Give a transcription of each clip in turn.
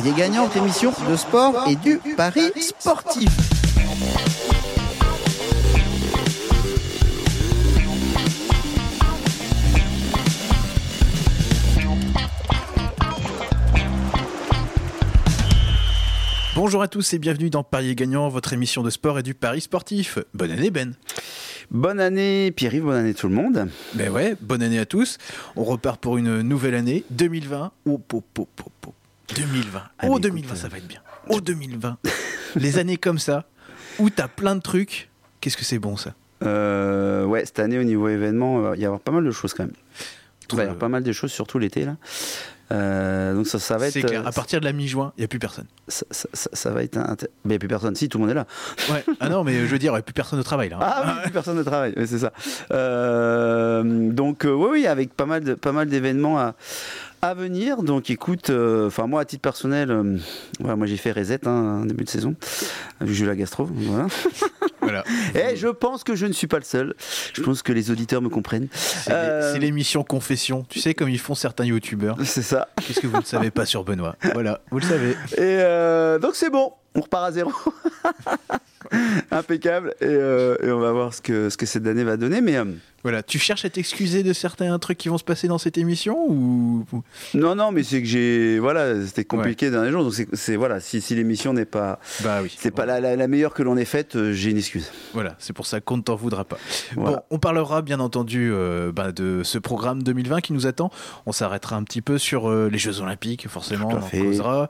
Parier gagnant, votre émission de sport et du pari sportif. Bonjour à tous et bienvenue dans Parier gagnant, votre émission de sport et du pari sportif. Bonne année Ben. Bonne année Pierre-Yves, bonne année tout le monde. Ben ouais, bonne année à tous. On repart pour une nouvelle année 2020. Oh, oh, oh, oh, oh. 2020. Ah, oh mais 2020, écoute, ça va être bien. Oh 2020. Les années comme ça où t'as plein de trucs. Qu'est-ce que c'est bon ça? Euh, ouais, cette année au niveau événement, euh, il va y avoir pas mal de choses quand même. Il va y avoir Euh, pas mal de choses, surtout l'été là. Euh, donc ça, ça va être. C'est clair. euh, À partir de la mi-juin, il y a plus personne. ça, ça- ça- ça va être. un- Mais il n'y a plus personne. Si, tout le monde est là. Ouais. Ah non, mais je veux dire, il y a plus personne au travail là. Ah oui, plus personne ne travaille, oui, c'est ça. Euh, donc euh, oui, oui, avec pas mal de pas mal d'événements à, à venir. Donc écoute, euh, enfin moi à titre personnel, euh, moi j'ai fait reset hein, en début de saison, j'ai eu la gastro. Voilà. Voilà. Et je pense que je ne suis pas le seul. Je pense que les auditeurs me comprennent. C'est Euh, l'émission Confession. Tu sais, comme ils font certains youtubeurs. C'est ça. Qu'est-ce que vous ne savez pas sur Benoît Voilà, vous le savez. Et euh, donc c'est bon, on repart à zéro. Impeccable. Et, euh, et on va voir ce que, ce que cette année va donner. Mais euh, Voilà, tu cherches à t'excuser de certains trucs qui vont se passer dans cette émission ou non, non, mais c'est que j'ai. Voilà, c'était compliqué dans les jours. Donc c'est-. Voilà, si, si l'émission n'est pas. Bah oui. C'est pas la, la- la meilleure que l'on ait faite, euh, j'ai une excuse. Voilà, c'est pour ça qu'on ne t'en voudra pas. Voilà. Bon, on parlera bien entendu euh, bah, de ce programme 2020 qui nous attend. On s'arrêtera un petit peu sur euh, les Jeux Olympiques, forcément, on en causera.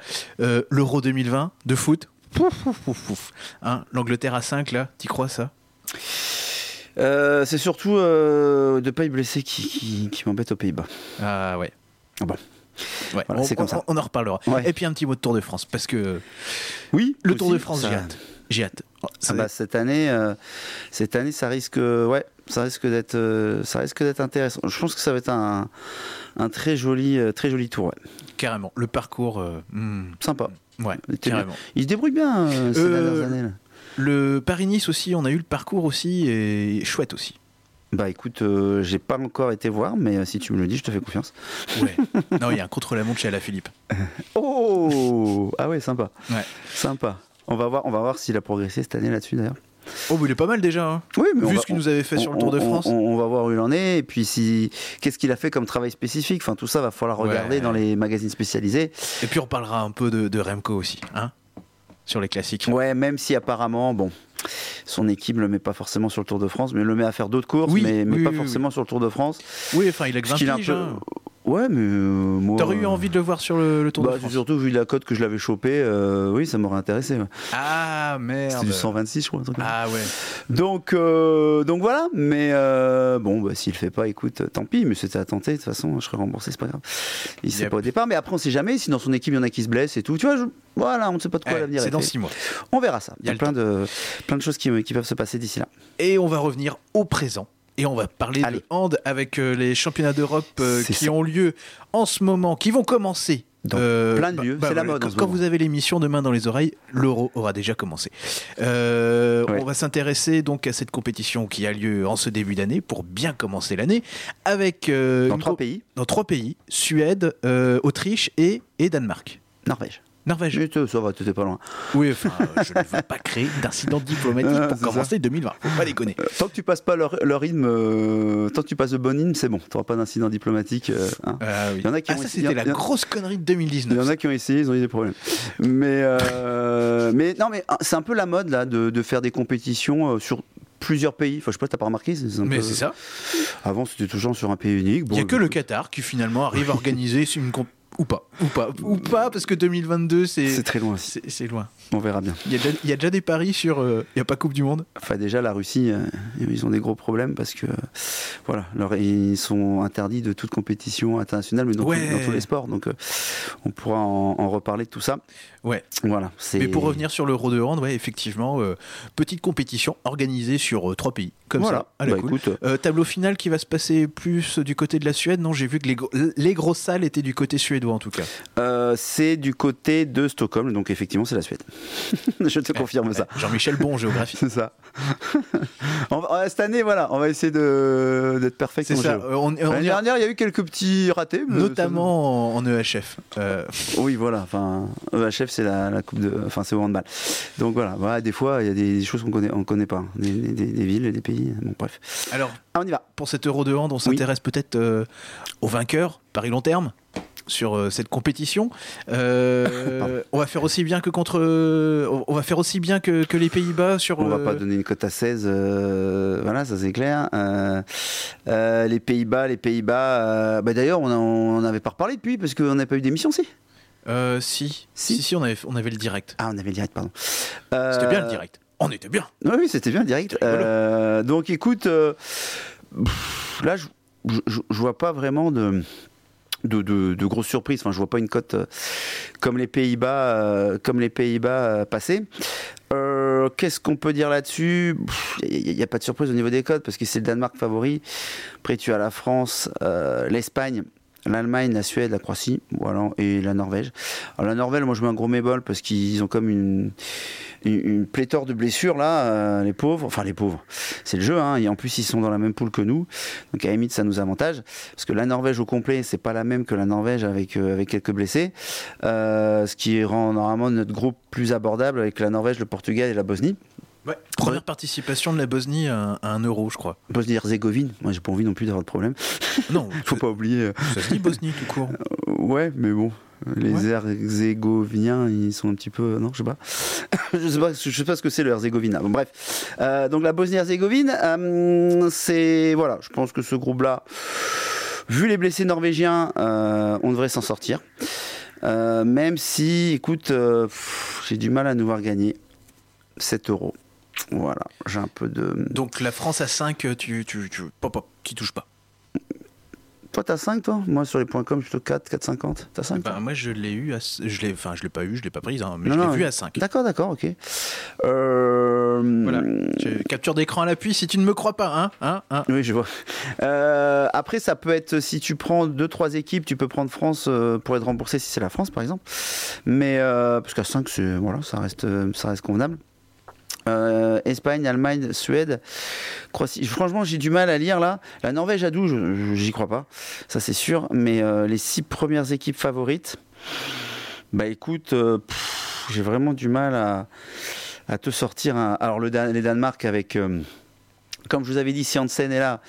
L'Euro 2020 de foot. Pouf, pouf, pouf, pouf. Hein, L'Angleterre à 5, là, t'y crois ça? Euh, c'est surtout euh, de pas y blesser qui, qui, qui m'embête aux Pays-Bas. Ah ouais. Ah bon. Ouais, Voilà, on, c'est comme ça. on en reparlera. Ouais. Et puis un petit mot de Tour de France, parce que Oui, le Tour de France, ça- j'ai hâte. J'ai hâte. Oh, Ah bah, cette année, euh, cette année, ça risque, ouais, ça risque d'être, euh, ça risque d'être intéressant. Je pense que ça va être un, un très joli, euh, très joli tour. ouais. Carrément. Le parcours. hmm, Sympa. Ouais, Il était carrément. Il se débrouille bien euh, ces Euh, dernières années. là. Le Paris-Nice aussi, on a eu le parcours aussi, et chouette aussi. Bah écoute, euh, j'ai pas encore été voir, mais euh, si tu me le dis, je te fais confiance. Ouais. non, il y a un contre-la-montre chez Alaphilippe. Oh, ah ouais, sympa, Ouais. sympa. On va voir, on va voir s'il a progressé cette année là-dessus d'ailleurs. Oh, mais il est pas mal déjà. hein. Oui, mais Vu va- ce qu'il nous avait fait sur le on- Tour de France. On, on va voir où il en est, et puis si qu'est-ce qu'il a fait comme travail spécifique? Enfin, tout ça va falloir regarder Ouais. dans les magazines spécialisés. Et puis on parlera un peu de, de Remco aussi, hein Sur les classiques. Ouais, même si apparemment, bon, son équipe le met pas forcément sur le Tour de France, mais le met à faire d'autres courses, Oui, mais, mais oui, pas oui, forcément sur le Tour de France. Oui, enfin, il a que Parce 20 qu'il est un piges, peu- hein. Ouais, mais euh, moi. T'aurais eu euh, envie de le voir sur le, le Tour bah, de France surtout vu la cote que je l'avais chopé, euh, oui, ça m'aurait intéressé. ouais. Ah, merde. C'était du 126, je crois. un truc. Ah ouais. Donc, euh, donc voilà, mais bon, bah, s'il le fait pas, écoute, tant pis, mais c'était à tenter, de toute façon, je serais remboursé, c'est pas grave. Il sait Yep. pas au départ, mais après on sait jamais, si dans son équipe il y en a qui se blessent et tout, tu vois, je- voilà, on ne sait pas de quoi Eh, l'avenir c'est est dans fait. 6 mois. On verra ça, il y a, le plein, de, plein de choses qui, qui peuvent se passer d'ici là. Et on va revenir au présent. Et on va parler Allez. de hand avec euh, les championnats d'Europe euh, qui ça. ont lieu en ce moment, qui vont commencer. Dans Euh, plein de lieux, c'est la mode Quand, vous avez l'émission demain dans les oreilles, l'Euro aura déjà commencé. Euh, Ouais. On va s'intéresser donc à cette compétition qui a lieu en ce début d'année pour bien commencer l'année avec euh, Dans trois pays, dans trois pays Suède, Autriche et, et Danemark. Norvège. Norvège. Mais tu- ça va, t'étais pas loin. Oui, enfin, euh, je ne veux pas créer d'incident diplomatique Ah, pour commencer 2020. Faut pas déconner. Tant que tu passes pas leur, leur rythme, euh, tant que tu passes le bon rythme, c'est bon, t'auras pas d'incident diplomatique. euh, hein. Ah oui. Il y en a qui Ah, ont ça, c'était la grosse connerie de Il y 2019. en a qui ont essayé, ils ont eu des problèmes. Mais, mais non, mais c'est un peu la mode là de, de faire des compétitions sur plusieurs pays. Enfin, je sais pas, t'as pas remarqué c'est Mais peu- c'est ça. Avant, c'était toujours sur un pays unique. Il n'y a Bon, que le Qatar qui finalement arrive à organiser une comp- ou pas, ou pas, ou pas, parce que 2022 c'est C'est très loin. c'est loin. On verra bien. Il y, a déjà, il y a déjà des paris sur. euh, Il n'y a pas Coupe du Monde. Enfin, déjà, la Russie, euh, ils ont des gros problèmes parce que, voilà, leur- ils sont interdits de toute compétition internationale, mais dans, Ouais. tout- dans tous les sports. Donc, euh, on pourra en, en reparler de tout ça. Ouais. Voilà. c'est- Mais pour revenir sur l'Euro de hand, ouais, effectivement, petite compétition organisée sur trois pays, comme voilà. ça. à la Bah, cool. écoute, tableau final qui va se passer plus du côté de la Suède. Non, j'ai vu que les, gros- les grosses salles étaient du côté suédois. En tout cas. Euh, c'est du côté de Stockholm, donc effectivement c'est la Suède. Je te confirme ça. Jean-Michel Bon, géographie. C'est ça. Va- cette année, voilà, on va essayer de- d'être perfect. C'est ça. Euh, L'année dernière, il y a eu quelques petits ratés. notamment en, en EHF. Euh, ça- Oui, voilà. Enfin, EHF, c'est la, la coupe de. Enfin, c'est au handball. Donc voilà, voilà, des fois, il y a des choses qu'on connaît, on connaît pas. Des, des- des villes et des pays. Bon, bref. alors, Ah, on y va. pour cet Euro de hand, on s'intéresse peut-être euh, au vainqueur, Paris long terme sur euh, cette compétition. Euh, on va faire aussi bien que contre, euh, on va faire aussi bien que, que les Pays-Bas sur. On va euh, pas donner une cote à 16, euh, voilà, ça c'est clair. Les Pays-Bas, les Pays-Bas. bah, D'ailleurs, on n'en avait pas reparlé depuis parce qu'on n'a pas eu d'émission, si euh, si. Si. si, si, on avait, on avait le direct. Ah, on avait le direct, pardon. C'était bien le direct. On était bien. Oui, oui, c'était bien le direct. Donc écoute, là, je, je, je- je vois pas vraiment de. De, de, grosses surprises. Enfin, je vois pas une cote euh, comme les Pays-Bas, euh, comme les Pays-Bas euh. Euh, Qu'est-ce qu'on peut dire là-dessus? Il n'y a, pas de surprise au niveau des cotes parce que c'est le Danemark favori. Après, tu as la France, l'Espagne, l'Allemagne, la Suède, la Croatie, voilà, et la Norvège. Alors la Norvège, moi je mets un gros mébol parce qu'ils ont comme une, une, pléthore de blessures là, euh, les pauvres, enfin les pauvres, c'est le jeu, hein, et en plus ils sont dans la même poule que nous, donc à la ça nous avantage, parce que la Norvège au complet, c'est pas la même que la Norvège avec, euh, avec quelques blessés, euh, ce qui rend normalement notre groupe plus abordable avec la Norvège, le Portugal et la Bosnie. Première participation de la Bosnie à, un- à un euro, je crois. Bosnie-Herzégovine, moi j'ai pas envie non plus d'avoir de problème, Non, faut pas oublier. euh, ça se dit Bosnie tout court. Ouais, mais bon, les Ouais. Herzégoviniens, ils sont un petit peu. Non, je sais pas. je sais pas, je sais pas ce que c'est le Herzégovina. Bon, bref. Euh, donc la Bosnie-Herzégovine, euh, c'est. Voilà, je pense que ce groupe-là, vu les blessés norvégiens, euh, on devrait s'en sortir. Euh, même si, écoute, euh, j'ai du mal à nous voir gagner 7 euros. Voilà, j'ai un peu de. Donc la France à 5, tu, tu, tu, pop, pop, qui touche pas. Toi, t'as 5, toi? Moi, sur les points com, plutôt 4, 4,50. T'as 5 Ben, moi je l'ai eu, à, je l'ai, enfin je l'ai pas eu, je l'ai pas prise, hein, mais Non, je l'ai non, vu ouais. à 5. D'accord, d'accord, ok. Euh, Voilà. Capture d'écran à l'appui si tu ne me crois pas, hein, hein, hein. Oui, je vois. Euh, après, ça peut être, si tu prends deux, trois équipes, tu peux prendre France euh, pour être remboursé si c'est la France, par exemple. Mais, euh, parce qu'à 5, c'est, voilà, ça reste, euh, ça reste convenable. Euh, Espagne, Allemagne, Suède, Croatie. Franchement, j'ai du mal à lire là. La Norvège à 12, je- je- j'y crois pas, ça c'est sûr. Mais euh, les six premières équipes favorites, bah écoute, euh, j'ai vraiment du mal à, à te sortir. un- Alors le Dan- les Danemark avec, euh, comme je vous avais dit, si Hansen est là,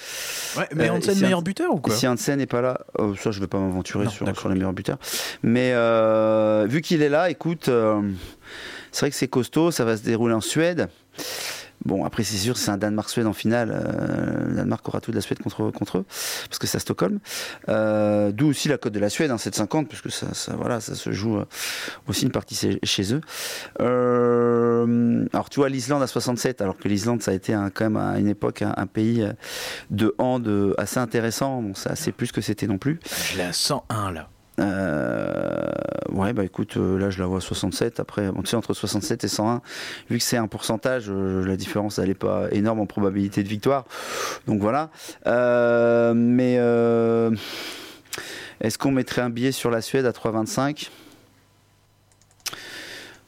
Ouais, mais Euh, Hansen si meilleur buteur ou quoi? si Hansen n'est pas là, euh, ça je vais pas m'aventurer sur, les meilleurs buteurs. Mais euh, vu qu'il est là, écoute, euh, c'est vrai que c'est costaud, ça va se dérouler en Suède. Bon, après c'est sûr, c'est un Danemark-Suède en finale. Euh, le Danemark aura tout de la Suède contre, eux, parce que c'est à Stockholm. Euh, D'où aussi la cote de la Suède, hein, 7,50, parce que ça, voilà, ça se joue euh, aussi une partie chez, eux. Alors tu vois, l'Islande à 67, alors que l'Islande, ça a été quand même à une époque un, pays de hand assez intéressant. Bon, ça c'est plus que c'était non plus. À 101 là. Euh, ouais, bah écoute, euh, là je la vois à 67. Après, bon, tu sais, entre 67 et 101, vu que c'est un pourcentage, euh, la différence elle est pas énorme en probabilité de victoire. Donc voilà. Euh, mais euh, est-ce qu'on mettrait un billet sur la Suède à 3,25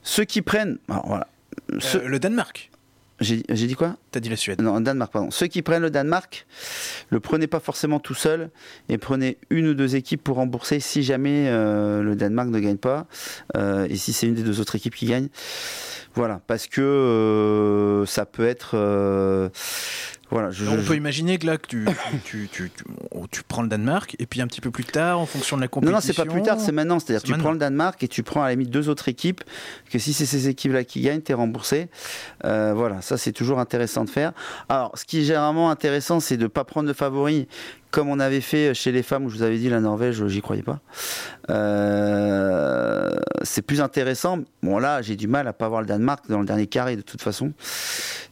Ceux qui prennent. Alors voilà. Ceux- le Danemark. J'ai dit quoi? T'as dit la Suède. non, Danemark, pardon. Ceux qui prennent le Danemark, le prenez pas forcément tout seul et prenez une ou deux équipes pour rembourser si jamais euh, le Danemark ne gagne pas euh, et si c'est une des deux autres équipes qui gagne. Voilà, parce que euh, ça peut être. voilà, je, On je- peut imaginer que là, que tu, tu, tu, tu, tu prends le Danemark, et puis un petit peu plus tard, en fonction de la Non, compétition. non, c'est pas plus tard, c'est maintenant. C'est-à-dire C'est tu maintenant. prends le Danemark et tu prends à la limite deux autres équipes, que si c'est ces équipes-là qui gagnent, t'es remboursé. Voilà, ça c'est toujours intéressant de faire. Alors, ce qui est généralement intéressant, c'est de pas prendre de favoris, comme on avait fait chez les femmes, où je vous avais dit la Norvège, j'y croyais pas. Euh, c'est plus intéressant. Bon, là, j'ai du mal à pas voir le Danemark dans le dernier carré, de toute façon.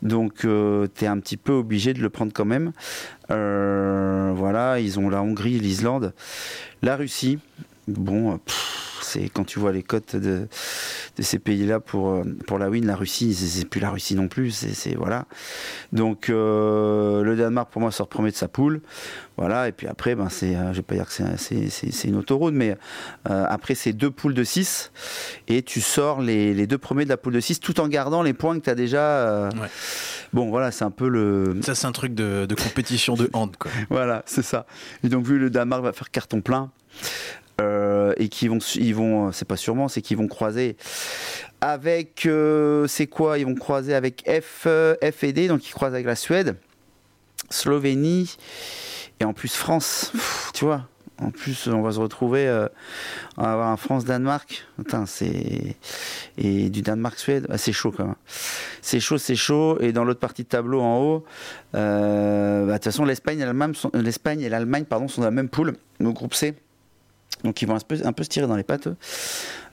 Donc, euh, t'es un petit peu obligé de le prendre quand même. Euh, voilà, ils ont la Hongrie, l'Islande, la Russie. Bon, c'est quand tu vois les cotes de, de ces pays-là pour, pour la win. La Russie, c'est plus la Russie non plus. C'est voilà. Donc le Danemark pour moi sort premier de sa poule. Voilà, et puis après, ben, c'est, je vais pas dire que c'est, une autoroute, mais après, c'est deux poules de 6 et tu sors les, les, deux premiers de la poule de 6 tout en gardant les points que tu as déjà. Bon, voilà, c'est un peu le. Ça, c'est un truc de, compétition de hand, quoi. voilà, c'est ça. Et donc, vu le Danemark va faire carton plein. Euh, et qui vont, ils vont, c'est pas sûrement, c'est qu'ils vont croiser avec, euh, c'est quoi? Ils vont croiser avec F, donc ils croisent avec la Suède, Slovénie et en plus France. tu vois, en plus, on va se retrouver, euh, on va avoir un France-Danemark. c'est et du Danemark-Suède, ah, c'est chaud quand même. C'est chaud, c'est chaud. Et dans l'autre partie de tableau en haut, euh, bah, de toute façon, l'Espagne et l'Allemagne, l'Espagne et l'Allemagne, sont dans la même poule, le groupe C. Donc ils vont un peu, se tirer dans les pattes.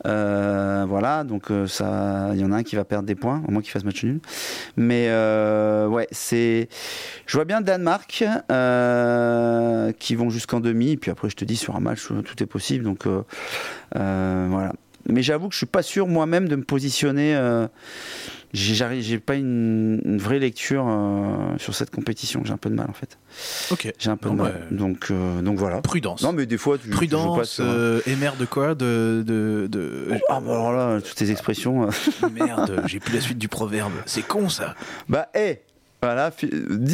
Euh, voilà, donc euh, ça, il y en a un qui va perdre des points, au moins qu'il fasse match nul. Mais euh, ouais, c'est, je vois bien Danemark qui vont jusqu'en demi, et puis après je te dis sur un match tout est possible. Donc voilà. Mais j'avoue que je suis pas sûr moi-même de me positionner j'ai pas une, vraie lecture euh, sur cette compétition. J'ai un peu de mal en fait. Ok. J'ai un peu de mal. Donc, euh, donc voilà. Prudence. Non, mais des fois, tu, Prudence. Tu euh, et merde de quoi De. de, de... Ah, bah alors là, toutes tes expressions. merde, j'ai plus la suite du proverbe. C'est con ça. Bah, hé Voilà,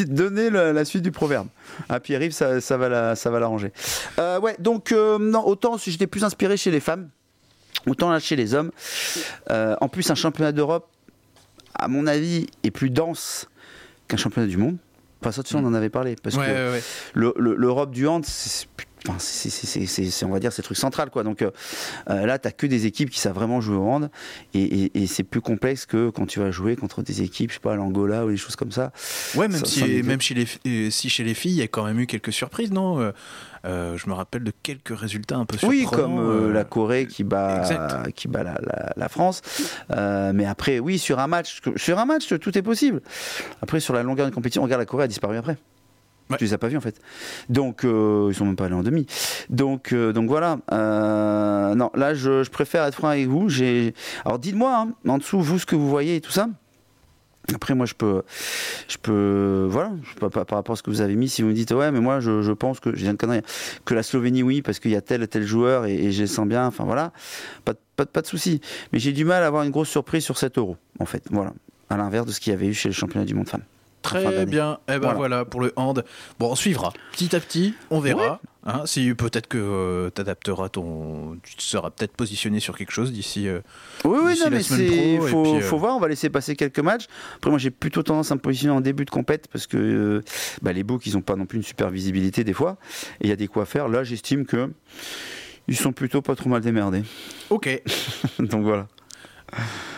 donnez la, suite du proverbe. À Pierre-Yves, ça, ça va l'arranger. ouais, donc, non, autant si j'étais plus inspiré chez les femmes, autant là chez les hommes. en plus, un championnat d'Europe, à mon avis, est plus dense qu'un championnat du monde. Enfin, ça, on en avait parlé. Parce que l'Europe du hand, c'est on va dire, c'est le truc central, quoi. Donc euh, euh, là, tu que des équipes qui savent vraiment jouer au hand, et, c'est plus complexe que quand tu vas jouer contre des équipes, je sais pas, l'Angola ou des choses comme ça. Ouais, même, si, même chez les, euh, si chez les filles, il y a quand même eu quelques surprises, non Je me rappelle de quelques résultats un peu surprenants. Oui, comme la Corée qui bat, qui bat la, France. mais après, oui, sur un match, sur un match, tout est possible. Après, sur la longueur de compétition, regarde, la Corée a disparu après. Tu les as pas vus en fait. Donc euh, ils sont même pas allés en demi. Donc euh, donc voilà. Euh, non, là je, préfère être franc avec vous. J'ai alors dites-moi hein, en dessous vous ce que vous voyez et tout ça. Après moi je peux je peux voilà par, rapport à ce que vous avez mis si vous me dites ouais mais moi je, pense que je viens de conneries que la Slovénie oui parce qu'il y a tel tel joueur et, je sens bien enfin voilà pas pas, pas de souci mais j'ai du mal à avoir une grosse surprise sur 7 euros en fait voilà à l'inverse de ce qu'il y avait eu chez le championnat du monde femmes. Très bien. Eh ben voilà. pour le hand. Bon, on suivra. Petit à petit, on verra. Hein, si peut-être que euh, tu adapteras ton, tu seras peut-être positionné sur quelque chose d'ici. Euh, oui, oui, non, mais c'est, faut, euh, faut voir. On va laisser passer quelques matchs. Après, moi, j'ai plutôt tendance à me positionner en début de compète parce que bah, les books, ils ont pas non plus une super visibilité des fois. Et il y a des quoi faire. Là, j'estime que ils sont plutôt pas trop mal démerdés. Ok. Donc voilà.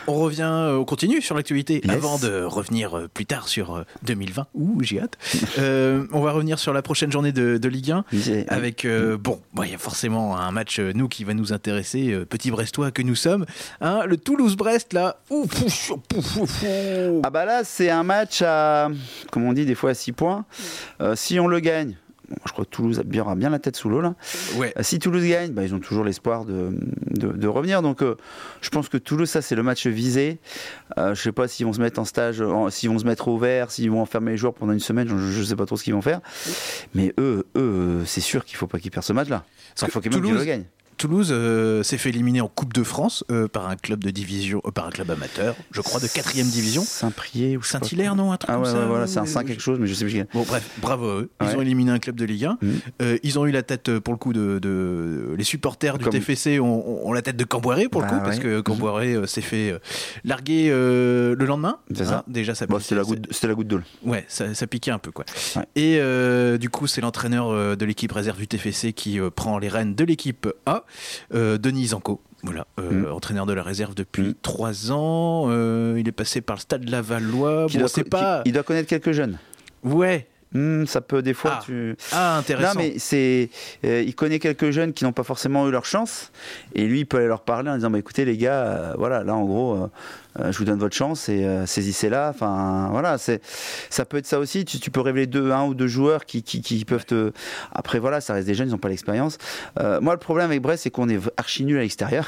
On revient, euh, on continue sur l'actualité avant de revenir euh, plus tard sur 2020. Euh, Ouh, j'ai hâte. on va revenir sur la prochaine journée de, Ligue 1 avec, bon, il y a forcément un match, nous, qui va nous intéresser, petit Brestois que nous sommes. Hein, le Toulouse-Brest, là. ah bah là, c'est un match à, comme on dit des fois, à 6 points. si on le gagne, je crois que Toulouse aura bien la tête sous l'eau là. Ouais. Euh, si Toulouse gagne, bah, ils ont toujours l'espoir de, de, revenir. Donc euh, je pense que Toulouse, ça c'est le match visé. Euh, je sais pas s'ils vont se mettre en stage, s'ils vont se mettre au vert, s'ils vont enfermer les joueurs pendant une semaine. Je, ne sais pas trop ce qu'ils vont faire. Mais eux, eux, c'est sûr qu'il faut pas qu'ils perdent ce match là. Il faut qu'ils le gagnent. Toulouse euh, s'est fait éliminer en Coupe de France euh, par un club de division, euh, par un club amateur, je crois de 4 division. Saint-Prié ou Saint-Hilaire, non Un truc ah, comme ouais, ça voilà, c'est un 5 quelque chose, mais je sais plus. Bon, bref, bravo eux. Ils ont éliminé un club de Ligue 1. Mm. ils ont eu la tête, pour le coup, de. les supporters du TFC ont, la tête de Camboiré, pour le bah coup, parce que Camboiré s'est fait larguer le lendemain. C'est ça. Hein, déjà, ça bon, C'était la, goutte, la goutte d'eau. Ouais, ça, ça, piquait un peu, quoi. Et du coup, c'est l'entraîneur de l'équipe réserve du TFC qui prend les rênes de l'équipe A. Denis Zanco. Voilà, euh, mm. entraîneur de la réserve depuis mm. trois ans. Euh, il est passé par le stade Lavallois. Bon, doit, pas... il doit connaître quelques jeunes. Ouais, Hmm, ça peut des fois. Ah, tu... ah intéressant. Non, mais c'est, euh, il connaît quelques jeunes qui n'ont pas forcément eu leur chance, et lui, il peut aller leur parler en disant, bah, écoutez les gars, euh, voilà, là en gros, euh, je vous donne votre chance et saisissez-la. Enfin, voilà, c'est, ça peut être ça aussi. Tu, peux révéler deux, un ou deux joueurs qui, qui, qui, peuvent te. Après, voilà, ça reste des jeunes, ils n'ont pas l'expérience. moi, le problème avec Brest, c'est qu'on est archi nul à l'extérieur.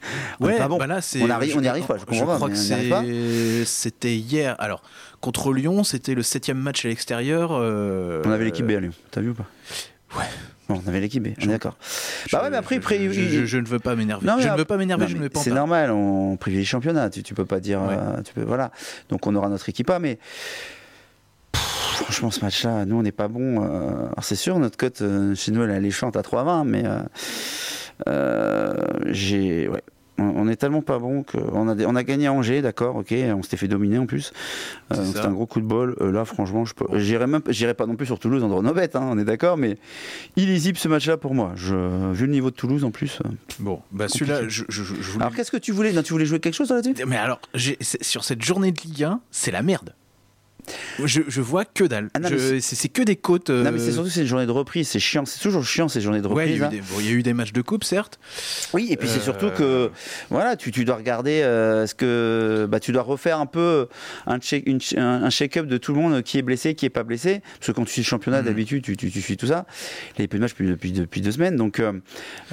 on Ouais, est pas bon. bah là, on arrive, on y arrive pas. Je Je comprends pas. crois que on pas. c'est- c'était hier. Alors, contre Lyon, c'était le septième match à l'extérieur. euh, On avait l'équipe B à Lyon. T'as vu ou pas? Ouais. Bon, on avait l'équipe B. On est d'accord. je- Bah ouais, mais après, je, après, je, il- je- je ne veux pas m'énerver. Je ne veux pas m'énerver, je ne pends C'est pas. normal, on privilégie le championnat. Tu, tu peux pas dire. Ouais. euh, tu peux, voilà. Donc on aura notre équipe A, mais. Pff, Franchement, ce match-là, nous, on n'est pas bon. euh, Alors, c'est sûr, notre cote chez nous, elle est alléchante à 3,20, mais euh, euh, j'ai. Ouais. On- est tellement pas bon qu'on a, des- on a gagné à Angers, d'accord, ok, on s'était fait dominer en plus. Euh. C'était un gros coup de bol. Euh, là, franchement, je peux- j'irai même, j'irai pas non plus sur Toulouse en droit bête, hein, on est d'accord, mais illisible ce match-là pour moi. Je, vu le niveau de Toulouse en plus. euh. Bon, bah celui-là, je, je, je voulais. Alors qu'est-ce que tu voulais? Non, tu voulais jouer quelque chose là-dessus? Mais alors, j'ai- sur cette journée de Ligue 1, c'est la merde. Je, je vois que dalle. Ah c'est- que des côtes. euh, Non, mais c'est surtout c'est une journée de reprise, c'est chiant, c'est toujours chiant ces journées de il reprise. y, hein. bon, il y a eu des matchs de coupe, certes. Oui, et puis c'est surtout Euh, que voilà, tu, tu dois regarder euh, ce que bah, tu dois refaire un peu un check une- un, un check-up de tout le monde qui est blessé, qui est pas blessé, parce que quand tu suis le championnat Mhm. d'habitude, tu, tu, tu suis tout ça. Il n'y a plus de match depuis, depuis, depuis deux semaines, donc euh,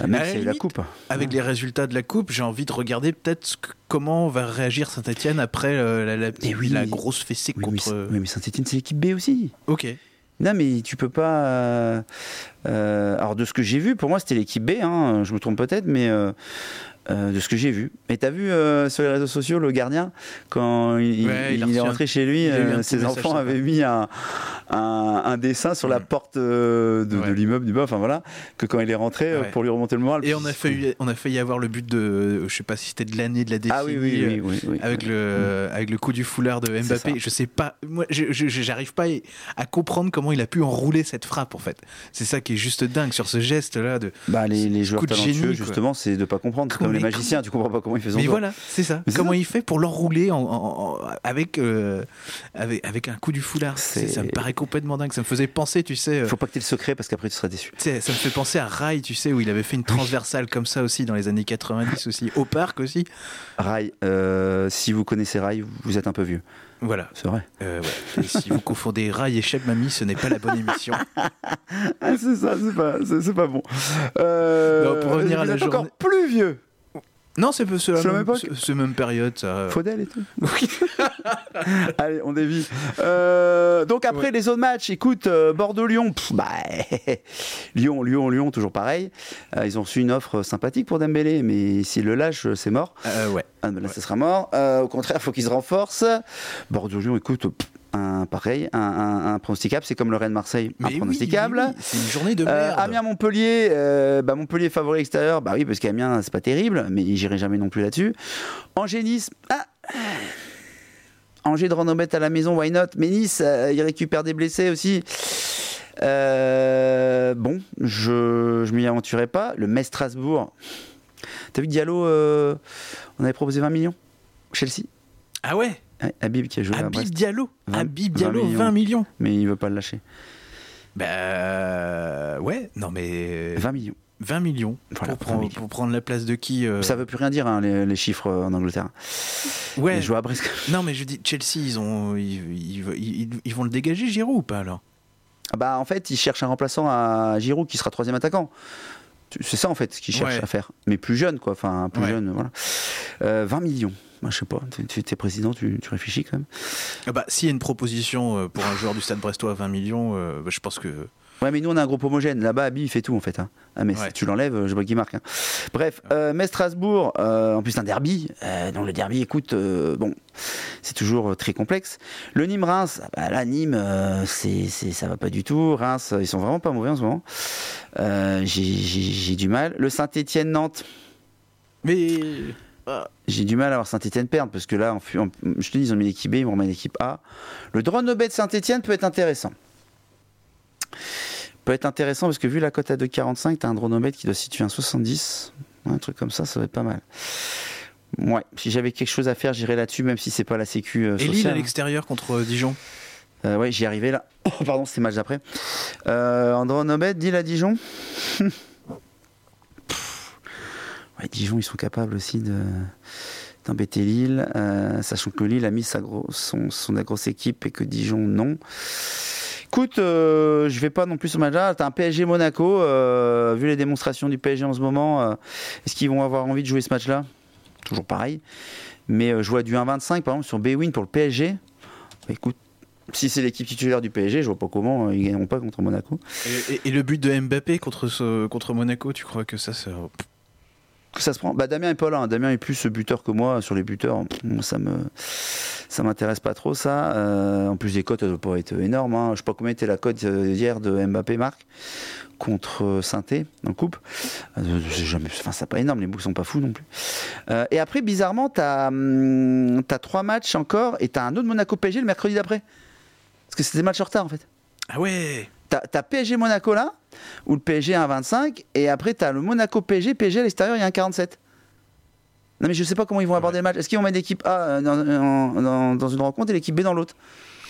même À la y la coupe. Avec les résultats de la coupe, j'ai envie de regarder peut-être ce que- comment va réagir Saint-Etienne après euh, la, la, oui. la grosse fessée Oui, mais, contre. oui, mais Saint-Etienne, c'est l'équipe B aussi. Ok. Non, mais tu peux pas. euh, euh, alors, de ce que j'ai vu, pour moi, c'était l'équipe B. Hein, je me trompe peut-être, mais euh, euh, de ce que j'ai vu. Et t'as vu euh, sur les réseaux sociaux le gardien quand il, Ouais, il- il a il est rentré chez lui, euh, ses enfants avaient mis un, un, un dessin sur la porte de, l'immeuble du bas. Enfin voilà, que quand il est rentré Ouais. pour lui remonter le moral. Et on a failli, on a failli avoir le but de, je sais pas si c'était de l'année, de la décennie. Ah oui, oui, oui, oui, oui. Avec le, avec le coup du foulard de Mbappé, je sais pas, moi j'arrive pas à comprendre comment il a pu enrouler cette frappe en fait. C'est ça qui est juste dingue sur ce geste là de. Bah, les, les joueurs talentueux, génie, justement, c'est de pas comprendre. Comme les il- magiciens, tu comprends pas comment ils font. Mais voilà, c'est ça. Mais Comment il fait pour l'enrouler en, en- en- avec, euh, avec avec un coup du foulard Ça me paraît complètement dingue. Ça me faisait penser, tu sais. euh, Faut pas que tu le secret parce qu'après tu seras déçu. ça me fait penser à Rai, tu sais, où il avait fait une transversale comme ça aussi dans les années 90 aussi, au parc aussi. Rai, euh, si vous connaissez Rai, vous êtes un peu vieux. Voilà. C'est vrai. Euh, ouais. Et si vous confondez Rai et Chef Mamie, ce n'est pas la bonne émission. Ah, c'est ça, c'est pas, c'est, pas bon. Euh, Non, pour revenir à la journée- encore plus vieux. Non, c'est la la même, époque c'est- même période, ça. Faudel et tout. Allez, on dévie. Euh, donc après les autres matchs, écoute, euh, Bordeaux-Lyon, bah, Lyon, Lyon, Lyon, toujours pareil. Euh, ils ont reçu une offre sympathique pour Dembélé, mais s'il le lâche, c'est mort. Ouais. Ah, là, ça sera mort. Au contraire, il faut qu'ils se renforcent. Bordeaux-Lyon, écoute, pff, un pareil, un, un, un pronosticable, c'est comme le Rennes-Marseille, un Mais oui, pronosticable. oui, oui, c'est une journée de Euh, merde. Amiens-Montpellier, euh, bah, Montpellier favori extérieur, bah oui, parce qu'Amiens, c'est pas terrible, mais j'irai jamais non plus là-dessus. Angers-Nice, ah Angers de Renobet à la maison, why not? Mais Nice, euh, il récupère des blessés aussi. Bon, je, je m'y aventurerai pas. Le Metz Strasbourg. T'as vu Diallo On avait proposé 20 millions? Chelsea Ah Ouais, Habib qui a joué à Habib Brest, Diallo. 20 Habib 20 Diallo, millions. 20 millions. mais il veut pas le lâcher. Bah ouais, non mais 20 millions. 20 millions Voilà, pour, 20 prendre, millions. pour prendre la place de qui euh, Ça veut plus rien dire, hein, les, les chiffres euh, en Angleterre. Ouais. Il joue à Brest. Non mais je dis Chelsea, ils ont ils, ils- ils- ils vont le dégager Giroud ou pas alors? Ah Bah, en fait, il cherche un remplaçant à Giroud qui sera troisième attaquant. C'est ça en fait ce qu'il cherche Ouais. à faire. Mais plus jeune, quoi. Enfin, plus Ouais. jeune, voilà. Euh, 20 millions. Moi, je sais pas. Tu es président, tu, tu réfléchis quand même. Ah bah s'il y a une proposition euh, pour un joueur du Stade Brestois à 20 millions, euh, bah, je pense que Ouais, mais nous, on a un groupe homogène. Là-bas, Abi, il fait tout en fait. hein. Ah, mais Ouais. si tu l'enlèves, je vois qui marque. hein. Bref, euh, Metz-Strasbourg, euh, en plus un derby. Euh, dans le derby, écoute, euh, bon, c'est toujours euh, très complexe. Le Nîmes-Reims, ah bah, là, Nîmes, euh, c'est, c'est- ça va pas du tout. Reims, euh, ils sont vraiment pas mauvais en ce moment. Euh, j'ai, du mal. Le Saint-Etienne-Nantes. mais J'ai du mal à voir Saint-Etienne perdre parce que là, je te dis, ils ont mis l'équipe B, ils vont remettre l'équipe A. Le drone de Saint-Etienne peut être intéressant. Peut être intéressant parce que vu la cote à 2,45, t'as un drone qui doit situer à 70. Un truc comme ça, ça va être pas mal. Ouais, si j'avais quelque chose à faire, j'irais là-dessus, même si c'est pas la sécu euh, et Lille à sociale. l'extérieur contre euh, Dijon? Euh, ouais, j'y arrivais là. Oh, pardon, le match d'après. Euh, Andron Obed, Lille à Dijon. Dijon, ils sont capables aussi de d'embêter Lille, euh, sachant que Lille a mis sa, gros, son, son grosse équipe et que Dijon non. Écoute, euh, je vais pas non plus sur match-là. T'as un PSG Monaco. Euh, vu les démonstrations du PSG en ce moment, est-ce qu'ils vont avoir envie de jouer ce match-là? Toujours pareil. Mais je vois du 1-25 par exemple sur Bwin pour le PSG. Bah, écoute, si c'est l'équipe titulaire du PSG, je vois pas comment ils gagneront pas contre Monaco. Et, le but de Mbappé contre, ce, contre Monaco, tu crois que ça, c'est ça se prend? Bah, Damien est pas là. Hein. Damien est plus buteur que moi sur les buteurs. Ça me, ça m'intéresse pas trop ça. Euh, en plus des cotes, elles doivent pas être énormes. Hein. Je sais pas combien était la cote euh, hier de Mbappé Marc contre euh, Sainté en coupe. jamais, enfin, c'est pas énorme. Les boucs sont pas fous non plus. et après, bizarrement, tu as, hum, as, trois matchs encore et tu as un autre Monaco PSG le mercredi d'après. Parce que c'était des matchs en retard en fait. Ah ouais. T'as as PSG Monaco là où le PSG a un 25, et après, tu as le Monaco PSG, PSG à l'extérieur, il y a un 47. Non, mais je sais pas comment ils vont aborder le match. Est-ce qu'ils vont mettre l'équipe A euh, dans, une rencontre et l'équipe B dans l'autre?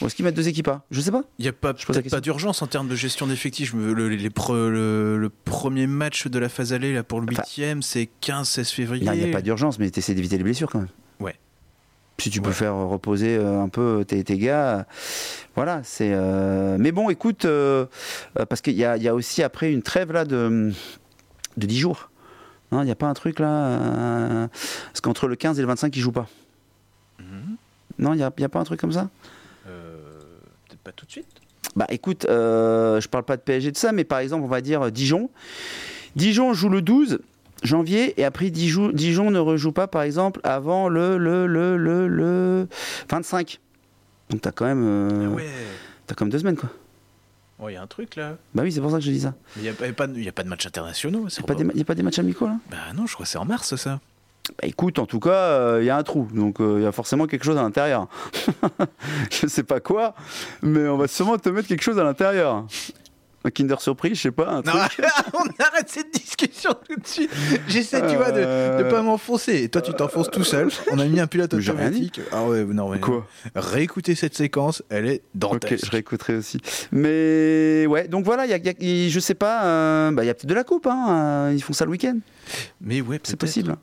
Ou est-ce qu'ils mettent deux équipes A? Je sais pas. Il n'y a pas, pas d'urgence en termes de gestion d'effectifs. Le, le, premier match de la phase allée là, pour le 8 c'est 15-16 février. Il n'y a pas d'urgence, mais tu d'éviter les blessures quand même. Si tu peux faire reposer euh, un peu tes, tes gars, voilà. C'est. Euh, mais bon, écoute, euh, parce qu'il y a, aussi après une trêve là de de 10 jours. Il n'y a pas un truc là Parce qu'entre le 15 et le 25, ils jouent pas. Mhm. Non, il n'y a, a, pas un truc comme ça? Peut-être pas tout de suite. Bah écoute, je parle pas de PSG de ça, mais par exemple, on va dire Dijon. Dijon joue le 12 janvier et après Dijon, Dijon ne rejoue pas par exemple avant le, le, le, le, le 25. Donc t'as quand même euh, as quand même deux semaines quoi. Il y a un truc là. Bah oui, c'est pour ça que je dis ça. Il n'y a, a, pas de matchs internationaux. Il n'y a, pas des matchs amicaux là? Bah non, je crois que c'est en mars ça. Bah écoute, en tout cas, euh, il y a un trou, donc euh, il y a forcément quelque chose à l'intérieur. je sais pas quoi, mais on va sûrement te mettre quelque chose à l'intérieur. Un Kinder Surprise, je sais pas. Un truc. on arrête cette discussion tout de suite. J'essaie, tu vois, de ne euh. pas m'enfoncer. Et toi, tu t'enfonces tout seul. On a mis un pilote automatique. Ah ouais, non, mais. Quoi? Réécoutez cette séquence, elle est dantesque. Ok, je réécouterai aussi. Mais ouais, donc voilà, y a, y a, je sais pas, euh, bah, il y a peut-être de la coupe. Hein, euh, ils font ça le week-end. Mais ouais, c'est possible.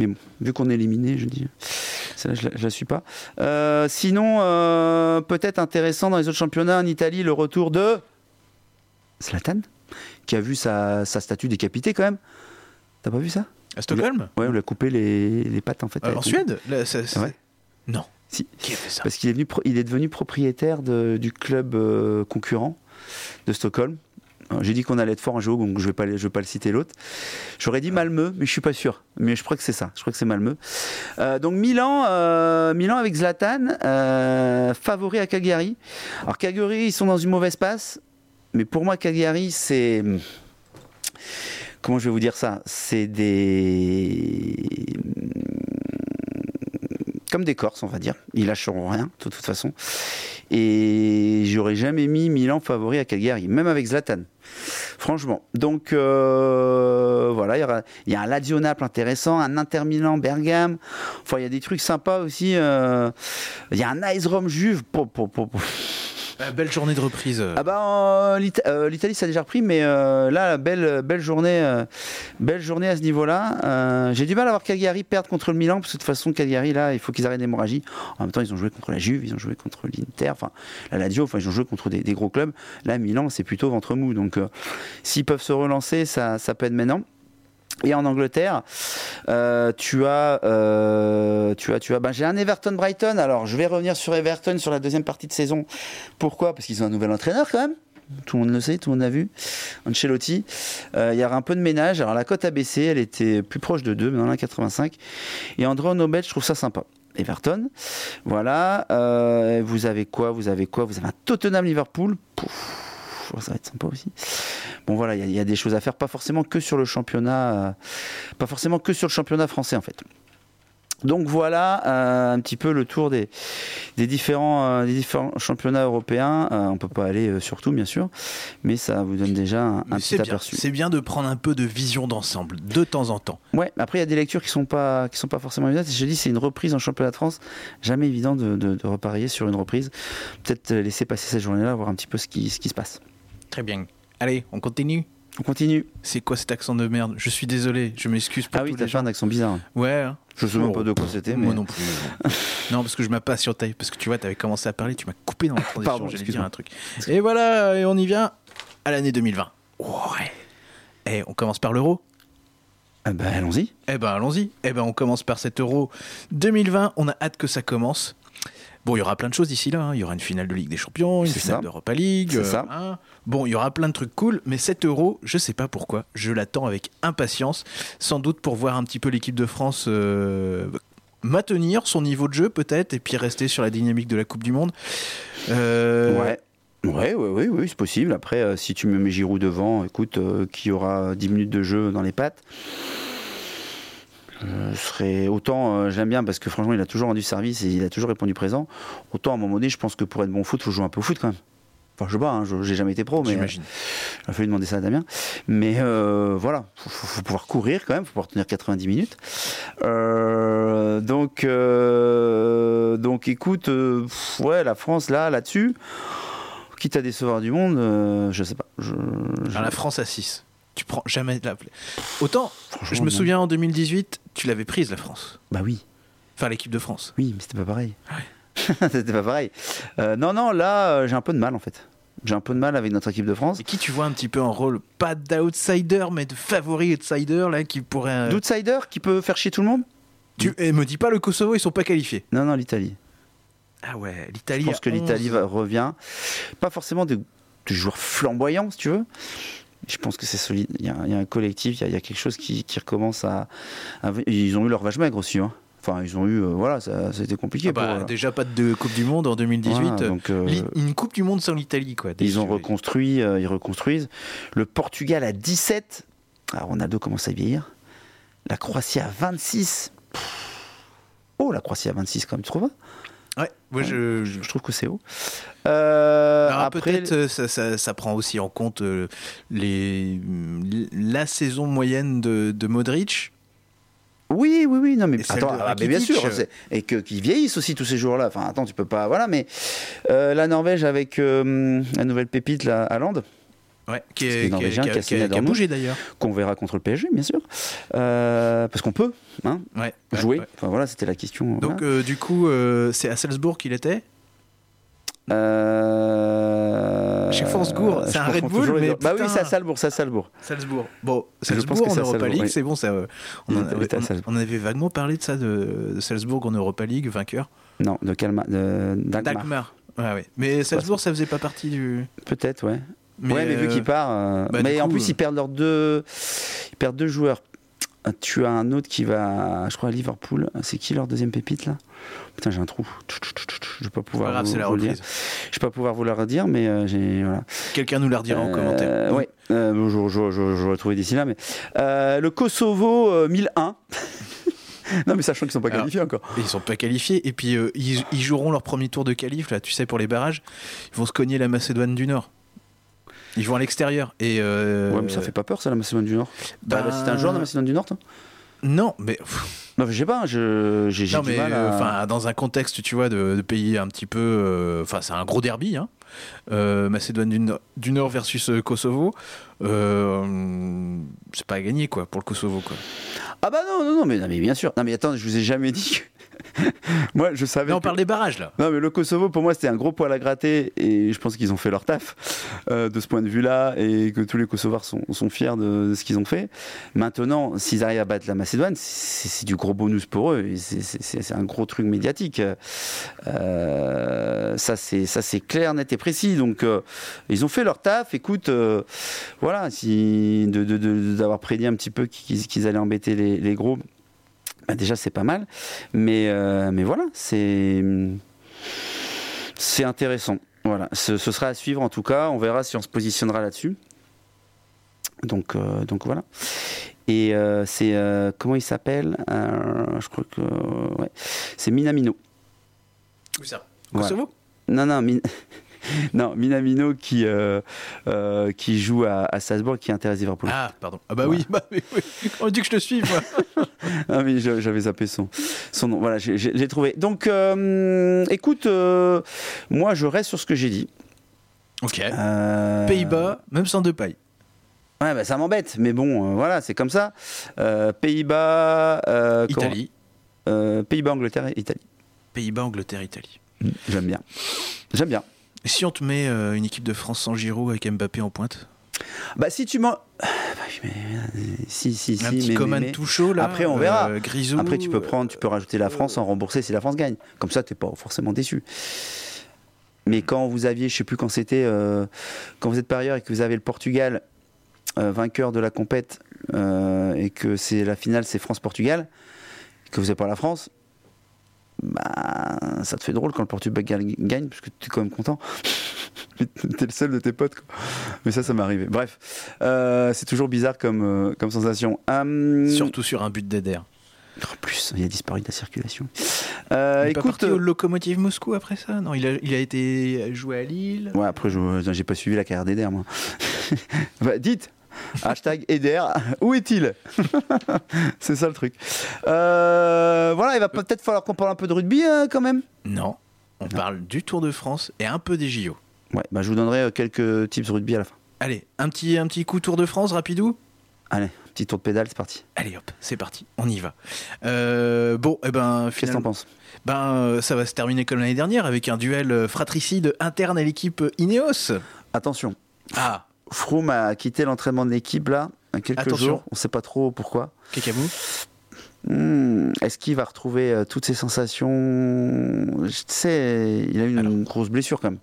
Mais bon, vu qu'on est éliminé, je dis. Ça, je, je la suis pas. sinon, peut-être intéressant dans les autres championnats en Italie, le retour de. Zlatan, qui a vu sa, statue décapitée quand même. T'as pas vu ça? À Stockholm? Ouais, on lui a coupé les, pattes en fait. Euh, en Suède? Non. Si. Qui a fait ça? Parce qu'il est, venu, il est devenu propriétaire du club euh, concurrent de Stockholm. J'ai dit qu'on allait être fort un jour, donc je vais pas, je vais pas le citer l'autre. J'aurais dit Malmö, mais je suis pas sûr. Mais je crois que c'est ça. Je crois que c'est Malmö. Euh, donc Milan, Milan avec Zlatan, favori à Cagliari. Alors Cagliari, ils sont dans une mauvaise passe. Mais pour moi, Cagliari, c'est. Comment je vais vous dire ça? C'est des. Comme des Corses, on va dire. Ils lâcheront rien, de toute façon. Et j'aurais jamais mis Milan favori à Cagliari, même avec Zlatan. Franchement. Donc euh, voilà, il y, a un Lazio Naples intéressant, un Inter Milan Bergame. Enfin, il y a des trucs sympas aussi. Euh, il y a un Ice Rome Juve. Belle journée de reprise. Ah bah euh, l'Italie ça a déjà repris, mais euh, là belle belle journée, euh, belle journée à ce niveau-là. J'ai du mal à voir Cagliari perdre contre le Milan parce que de toute façon Cagliari là il faut qu'ils arrêtent l'hémorragie. En même temps ils ont joué contre la Juve, ils ont joué contre l'Inter, enfin la Lazio, enfin ils ont joué contre des, gros clubs. Là Milan c'est plutôt ventre mou, donc s'ils peuvent se relancer ça ça peut être maintenant. Et en Angleterre, euh, tu as, euh, tu as, tu as. Ben, j'ai un Everton Brighton. Alors, je vais revenir sur Everton sur la deuxième partie de saison. Pourquoi? Parce qu'ils ont un nouvel entraîneur quand même. Tout le monde le sait, tout le monde l'a vu. Ancelotti. Euh, il y aura un peu de ménage. Alors, la cote a baissé. Elle était plus proche de 2, maintenant 1,85. Et André Nobel, je trouve ça sympa. Everton. Voilà. vous avez quoi? Vous avez quoi? Vous avez un Tottenham Liverpool. Ça va être sympa aussi bon voilà, il y, a des choses à faire, pas forcément que sur le championnat, euh, pas forcément que sur le championnat français en fait. Donc voilà euh, un petit peu le tour des, différents, euh, des différents championnats européens. on peut pas aller sur tout bien sûr, mais ça vous donne déjà un, petit aperçu. C'est bien de prendre un peu de vision d'ensemble de temps en temps. Ouais, après il y a des lectures qui sont pas qui sont pas forcément évidentes. Je dis c'est une reprise en championnat de France, jamais évident de, de, reparier sur une reprise. Peut-être laisser passer cette journée-là, voir un petit peu ce qui, ce qui se passe. Très bien. Allez, on continue On continue. C'est quoi cet accent de merde? Je suis désolé, je m'excuse pour Ah oui, t'as fait un accent bizarre. Ouais. hein. Je sais même pas de quoi c'était, mais. Moi non plus. non, parce que je m'impatientais. Parce que tu vois, t'avais commencé à parler, tu m'as coupé dans la transition. Pardon, J'allais dire excuse-moi. un truc. Et voilà, et on y vient à l'année 2020. Ouais. Et on commence par l'euro? Ah bah, allons-y. Eh ben allons-y. Eh ben on commence par cet Euro 2020. On a hâte que ça commence. Bon, il y aura plein de choses d'ici là. hein. Il y aura une finale de Ligue des Champions, une finale d'Europa League. C'est euh, ça. hein. Bon, il y aura plein de trucs cool, mais cet Euro, je sais pas pourquoi, je l'attends avec impatience. Sans doute pour voir un petit peu l'équipe de France euh, maintenir son niveau de jeu peut-être, et puis rester sur la dynamique de la Coupe du Monde. Euh, Ouais. Ouais, ouais, ouais, ouais, c'est possible. Après, euh, si tu me mets Giroud devant, écoute, qui aura 10 minutes de jeu dans les pattes, je serais autant, euh, j'aime bien parce que franchement, il a toujours rendu service et il a toujours répondu présent. Autant à un moment donné, je pense que pour être bon au foot, faut jouer un peu au foot quand même. Enfin, je sais pas, hein, j'ai jamais été pro, mais euh, J'imagine. il a fallu demander ça à Damien. Mais euh, voilà, faut, faut- faut pouvoir courir quand même, faut pouvoir tenir 90 minutes. Euh, donc, euh, donc écoute, euh, ouais, la France là, là-dessus, quitte à décevoir du monde, euh, je sais pas. Je, je- À la France à 6. Tu prends jamais la. Autant, je me non. souviens en 2018, tu l'avais prise la France. Bah oui, Enfin, l'équipe de France. oui, mais c'était pas pareil. c'était pas pareil. Euh, non, non, là, euh, j'ai un peu de mal en fait. J'ai un peu de mal avec notre équipe de France. Et qui tu vois un petit peu en rôle, pas d'outsider, mais de favori outsider, là, qui pourrait. euh, D'outsider qui peut faire chier tout le monde? Tu... Et me dis pas le Kosovo, ils sont pas qualifiés. Non, non, l'Italie. Ah ouais, l'Italie. Je pense que l'Italie 11. va- revient. Pas forcément de, de joueurs flamboyants, si tu veux. Je pense que c'est solide. Il y, a, il y a un collectif, il y a, il y a quelque chose qui, qui recommence à, à- Ils ont eu leur vache maigre aussi. hein. Enfin, ils ont eu. euh, voilà, ça, ça a été compliqué. Ah bah, pour, euh, déjà pas de Coupe du Monde en 2018. voilà, donc, euh, Une Coupe du Monde sans l'Italie, quoi. ils ont reconstruit, euh, ils reconstruisent. Le Portugal à 17. Ah, Ronaldo commence à vieillir. La Croatie à 26. Pff. Oh, la Croatie à 26, quand même, tu trouves Ouais, moi je. je- Je trouve que c'est haut. Euh, après, peut-être euh, ça, ça- ça prend aussi en compte euh, les, la saison moyenne de, de Modric. Oui, oui, oui, non, mais attends, ah, mais bien sûr, et que qu'ils vieillissent aussi tous ces jours-là. Enfin, attends, tu peux pas, voilà, mais euh, la Norvège avec euh, la nouvelle pépite, la Hollande, Ouais, qui, est- qui, a- qui a qui a- signé à qui a Dortmund. bougé d'ailleurs. qu'on verra contre le PSG, bien sûr, Euh, parce qu'on peut, hein, Ouais, jouer. ouais, ouais. Enfin voilà, c'était la question. Donc voilà. euh, du coup, euh, c'est à Salzbourg qu'il était? Chez Forsgour, c'est je un Red Bull, mais bah oui, c'est à Salzbourg, c'est à Salzbourg. Salzbourg. Bon, Je pense Salzbourg que en Europa League, c'est bon, ça. On, en avait, on- on vaguement parlé de ça, de, Salzbourg en Europa League, vainqueur. Non, de Kalma, de Dagmar. Dagmar. Ouais, ouais. Mais Salzbourg, ça faisait pas partie du. Peut-être, ouais. Mais, ouais, mais vu euh, qu'il part. euh, bah, mais en coup, plus, euh, ils perdent leurs deux. Ils perdent deux joueurs. Tu as un autre qui va, je crois, à Liverpool. C'est qui leur deuxième pépite là? Putain, j'ai un trou. Je vais pas pouvoir. grave, vous, c'est la vous le dire. reprise. Je vais pas pouvoir vous le redire, mais euh, j'ai voilà. Quelqu'un nous la redira en Euh, commentaire. Ouais, euh, je, je, je, je vais retrouver d'ici là, mais euh, le Kosovo euh, 1001. non, mais sachant qu'ils sont pas Alors, qualifiés encore. Ils sont pas qualifiés et puis euh, ils, ils joueront leur premier tour de qualif là, tu sais pour les barrages. Ils vont se cogner la Macédoine du Nord. Ils vont à l'extérieur et euh, Ouais, mais ça fait pas peur, ça, la Macédoine du Nord. bah, Bah, C'était un joueur de la Macédoine du Nord, toi Non, mais Non, mais je sais pas, je- j'ai j'ai non du mais mal à. enfin dans un contexte tu vois de, de pays un petit peu euh, enfin c'est un gros derby hein. Euh, Macédoine du, Nord- du Nord versus Kosovo euh, c'est pas à gagner quoi pour le Kosovo quoi. Ah bah non, non, non, mais, non, mais bien sûr. Non, mais attends, je vous ai jamais dit. moi, je savais. Là on que- parle des barrages là. Non, mais le Kosovo, pour moi, c'était un gros poil à gratter et je pense qu'ils ont fait leur taf euh, de ce point de vue-là et que tous les Kosovars sont, sont fiers de, de ce qu'ils ont fait. Maintenant, s'ils arrivent à battre la Macédoine, c'est du gros bonus pour eux c'est- un gros truc médiatique. Euh, ça, c'est clair, net et précis. Donc, euh, ils ont fait leur taf. Écoute, voilà, si de- de- de- d'avoir prédit un petit peu qu'ils allaient embêter les, les gros. Bah, déjà, c'est pas mal. Mais, euh, mais voilà, c'est. C'est intéressant. Voilà, ce, ce sera à suivre en tout cas. On verra si on se positionnera là-dessus. Donc, euh, donc voilà. Et euh, c'est comment il s'appelle? Je crois que ouais, c'est Minamino. Où ça? Voilà. Kosovo? Non, non, Min- non, Minamino qui euh, euh, qui joue à, à Salzbourg, qui intéresse Liverpool. Ah pardon. Ah bah oui, bah oui, oui. On dit que je te suis moi. Ah mais je- j'avais zappé son, son nom. Voilà, j'ai- trouvé. Donc, euh, écoute, moi je reste sur ce que j'ai dit. OK. Pays-Bas, même sans deux pailles. Ouais, bah, ça m'embête, mais bon, voilà, c'est comme ça. Pays-Bas. Italie. Pays-Bas, Angleterre et Italie. Pays-Bas, Angleterre, Italie. J'aime bien. J'aime bien. Si on te met une équipe de France sans Giroud avec Mbappé en pointe? Bah si tu m'en... Si, si, si. Un petit Coman tout chaud là. Après on verra. Euh, Grisou, Après tu peux prendre, tu peux rajouter la France sans rembourser si la France gagne. Comme ça t'es pas forcément déçu. Mais quand vous aviez, je sais plus quand c'était, euh, quand vous êtes par ailleurs et que vous avez le Portugal euh, vainqueur de la compète et que c'est la finale c'est France-Portugal, que vous n'avez pas la France, bah ça te fait drôle quand le Portugal gagne parce que tu es quand même content. T'es le seul de tes potes. Quoi. Mais ça, ça m'est arrivé. Bref, euh, c'est toujours bizarre comme, euh, comme sensation. Hum, Surtout sur un but d'Eder. En plus, il a disparu de la circulation. Euh, il est pas parti au Locomotive Moscou après ça Non, il a, il a été joué à Lille. Ouais, après, j'ai pas suivi la carrière d'Eder, moi. bah, dites Hashtag Eder, où est-il C'est ça le truc. voilà, il va peut-être falloir qu'on parle un peu de rugby quand même. Non, on parle du Tour de France et un peu des JO. Ouais, bah je vous donnerai euh, quelques tips rugby à la fin. Allez, un petit, un petit coup Tour de France, rapidou? Allez, petit tour de pédale, c'est parti. Allez hop, c'est parti, on y va. Euh, bon, et eh ben, Qu'est-ce que t'en penses? ben, euh, ça va se terminer comme l'année dernière avec un duel fratricide interne à l'équipe Ineos. Attention. Ah. Froome a quitté l'entraînement de l'équipe là, quelques Attention. jours. On sait pas trop pourquoi. Kekabou Hmm, est-ce qu'il va retrouver euh, toutes ses sensations? Je sais, il a eu une grosse blessure quand même.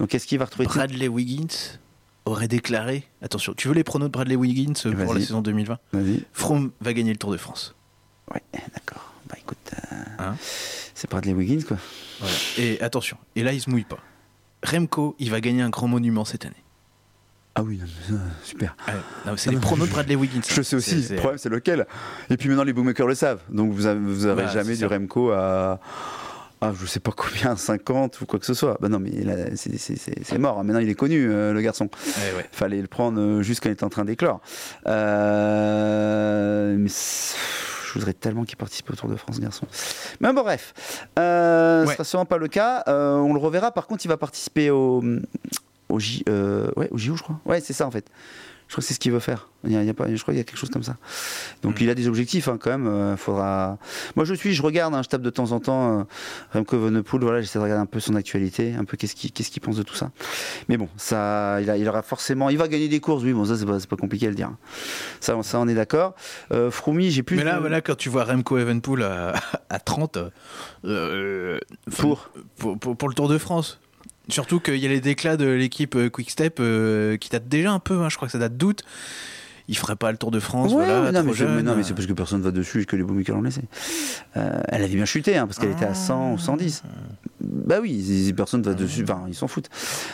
Donc est-ce qu'il va retrouver Bradley Wiggins aurait déclaré attention, tu veux les pronos de Bradley Wiggins pour la saison 2020 Vas-y. Froome va gagner le Tour de France. Ouais, d'accord. Bah écoute, euh, hein? c'est Bradley Wiggins quoi. Et attention, et là il se mouille pas. Remco, il va gagner un grand monument cette année. Ah oui, super. Ah, c'est les pronos de Bradley Wiggins. Je sais aussi, le problème c'est lequel. Et puis maintenant les bookmakers le savent. Donc vous n'aurez vous jamais du Remco à, à, je sais pas combien, 50 ou quoi que ce soit. Bah non, mais c'est mort. Maintenant il est connu, euh, le garçon. Il Fallait le prendre euh, juste quand il était en train d'éclore. Euh, mais je voudrais tellement qu'il participe au Tour de France, garçon. Mais bon, bref, euh, sera sûrement pas le cas. on le reverra. Par contre, il va participer au, au, J, euh, ouais, au JO, je crois. Ouais, c'est ça en fait. Je crois que c'est ce qu'il veut faire. Il y a, pas, je crois qu'il y a quelque chose comme ça. Donc mm. il a des objectifs hein, quand même. Euh, faudra. Moi je suis, je regarde, hein, je tape de temps en temps euh, Remco Evenepoel. Voilà, j'essaie de regarder un peu son actualité, un peu qu'est-ce qu'il qu'est-ce qu'il pense de tout ça. Mais bon, ça, il, a, il aura forcément, il va gagner des courses. Oui, bon ça c'est pas, pas compliqué à le dire. Ça, ça on est d'accord. Euh, Froumi, j'ai plus. Mais là, voilà, quand tu vois Remco Evenepoel à, à 30 euh, pour, pour, pour le Tour de France. Surtout qu'il y a les déclats de l'équipe euh, Quickstep euh, qui datent déjà un peu, hein, je crois que ça date d'août. Il ferait pas le Tour de France, voilà. non, mais, c'est parce que personne va dessus et que les bookmakers l'ont laissé. Euh, elle avait bien chuté, hein, parce qu'elle était à 100 ou 110. Bah oui, personne va dessus, enfin, ils s'en foutent.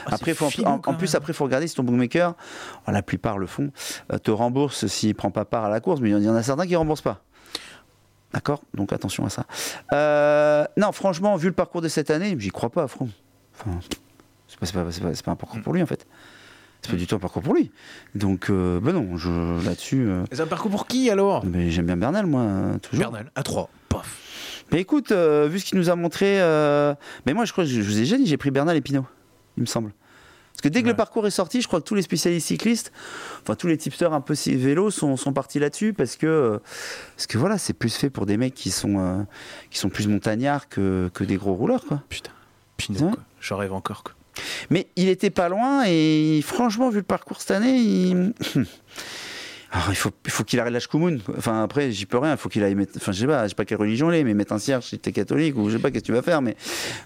Ah, après, faut, en, plus, après, il faut regarder si ton bookmaker, la plupart le font, te rembourse s'il prend pas part à la course, mais il y en a certains qui remboursent pas. D'accord? Donc attention à ça. non, franchement, vu le parcours de cette année, j'y crois pas, C'est pas, pas, un parcours pour lui en fait. C'est pas du tout un parcours pour lui. Donc, euh, ben non, je, là-dessus. Euh, c'est un parcours pour qui alors? mais J'aime bien Bernal, moi, toujours. Bernal, à 3, paf. Mais écoute, euh, vu ce qu'il nous a montré. Mais moi, je crois que je, vous ai déjà dit, j'ai pris Bernal et Pinot, il me semble. Parce que dès que le parcours est sorti, je crois que tous les spécialistes cyclistes, enfin tous les tipsters un peu vélo sont, sont partis là-dessus parce que, parce que voilà, c'est plus fait pour des mecs qui sont, qui sont plus montagnards que, que des gros rouleurs, quoi. Putain, Pinot. J'en rêve encore, quoi. Mais il était pas loin et franchement, vu le parcours cette année, il. il faut, il faut qu'il arrête la Shkumun. Enfin, après, j'y peux rien. Il faut qu'il aille mettre. Enfin, je sais pas, je sais pas quelle religion il est, mais mettre un cierge si t'es catholique ou je sais pas qu'est-ce que tu vas faire, mais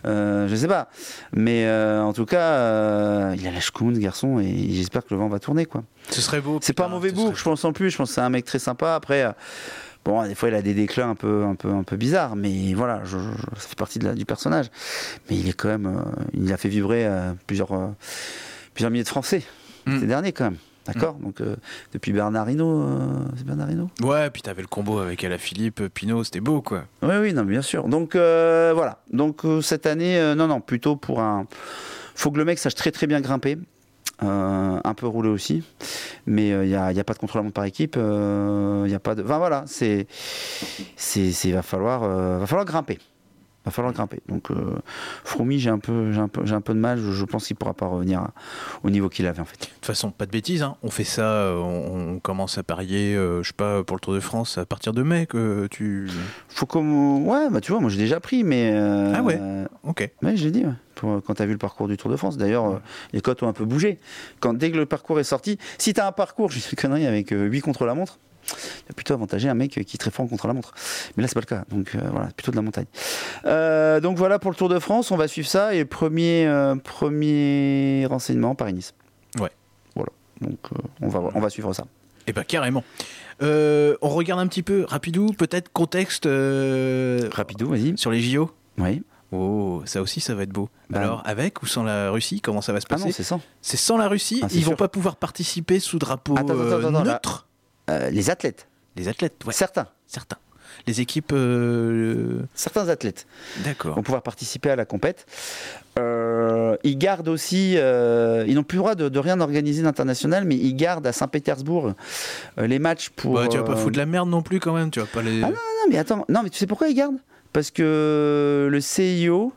euh, je sais pas. Mais euh, en tout cas, euh, il a la Shkumun, garçon, et j'espère que le vent va tourner, quoi. Ce serait beau. C'est pas un mauvais bout, je pense en plus. Je pense que c'est un mec très sympa. Après. Bon, des fois, il a des déclins un peu, un peu, un peu bizarres, mais voilà, je, ça fait partie de la, du personnage. Mais il est quand même, euh, il a fait vibrer euh, plusieurs, euh, plusieurs milliers de Français mm. ces derniers quand même. D'accord? Mm. Donc, depuis Bernardino, c'est Bernardino? Ouais, puis t'avais le combo avec Philippe, Pinot, c'était beau, quoi. Oui, oui, non, bien sûr. Donc, voilà. Donc, cette année, non, non, plutôt pour un. Faut que le mec sache très, très bien grimper. Euh, un peu roulé aussi, mais il euh, n'y a, a, pas de contrôle à par équipe, il euh, y a pas de. Enfin voilà, c'est, c'est, va falloir, va falloir grimper. va falloir grimper. Donc euh, Froumi, j'ai un peu, j'ai un peu, j'ai un peu de mal. Je, pense qu'il pourra pas revenir au niveau qu'il avait en fait. De toute façon, pas de bêtises. Hein. On fait ça, on, commence à parier, euh, je sais pas, pour le Tour de France à partir de mai que tu. Faut comme, ouais, bah tu vois, moi j'ai déjà pris, mais. Euh, ah ouais. Ok. Ouais, j'ai dit. Pour, quand tu as vu le parcours du Tour de France. D'ailleurs, les cotes ont un peu bougé. Quand, dès que le parcours est sorti, si tu as un parcours, je suis connerie, avec 8 contre la montre, il a plutôt avantagé un mec qui est très fort contre la montre. Mais là, c'est pas le cas. Donc euh, voilà, plutôt de la montagne. Euh, donc voilà pour le Tour de France, on va suivre ça. Et premier, euh, premier renseignement, Paris-Nice. Ouais. Voilà. Donc on, va, on va suivre ça. Et eh ben carrément. on regarde un petit peu, rapidou, peut-être contexte. rapidou, vas-y. Sur les JO Oui. Oh, ça aussi, ça va être beau. Bah. Alors, avec ou sans la Russie, comment ça va se passer Ah non, c'est sans. C'est sans la Russie. Ah, Ils vont pas pouvoir participer sous drapeau neutre. Euh, les athlètes. Les athlètes, ouais. Certains. Certains. Les équipes. Euh, Certains athlètes. D'accord. Vont pouvoir participer à la compète. Euh, ils gardent aussi. ils n'ont plus le droit de, rien organiser d'international, mais ils gardent à Saint-Pétersbourg les matchs pour. tu vas pas foutre de la merde non plus quand même. Tu vas pas les. Ah non, non, mais attends. Non, mais tu sais pourquoi ils gardent? Parce que le CIO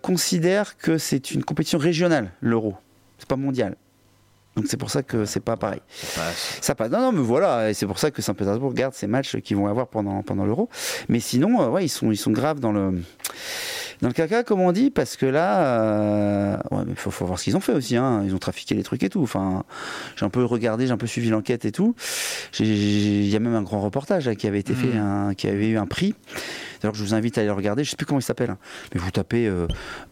considère que c'est une compétition régionale, l'euro. C'est pas mondial. Donc c'est pour ça que c'est pas pareil. Ça passe. Ça passe. Non, non, mais voilà, et c'est pour ça que Saint-Pétersbourg garde ces matchs qu'ils vont avoir pendant, pendant l'Euro. Mais sinon, euh, ouais, ils sont, ils sont graves dans le dans le caca, comme on dit, parce que là, euh, ouais, mais faut, faut voir ce qu'ils ont fait aussi. Hein. Ils ont trafiqué les trucs et tout. Enfin, j'ai un peu regardé, j'ai un peu suivi l'enquête et tout. Il y a même un grand reportage qui avait été fait, hmm. qui avait eu un prix. D'ailleurs, je vous invite à aller le regarder. Je sais plus comment il s'appelle, hein. mais vous tapez euh,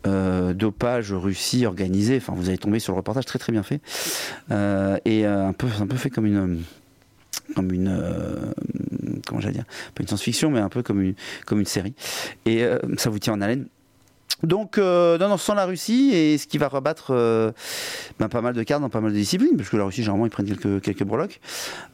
euh, dopage Russie organisé. Enfin, vous allez tomber sur le reportage très très bien fait et un peu un peu fait comme une comme une comment j'allais dire? Pas une science-fiction mais un peu comme une comme une série et ça vous tient en haleine donc, euh, non, non, sans la Russie, et ce qui va rebattre euh, ben, pas mal de cartes dans pas mal de disciplines, parce que la Russie, généralement, ils prennent quelques, quelques breloques.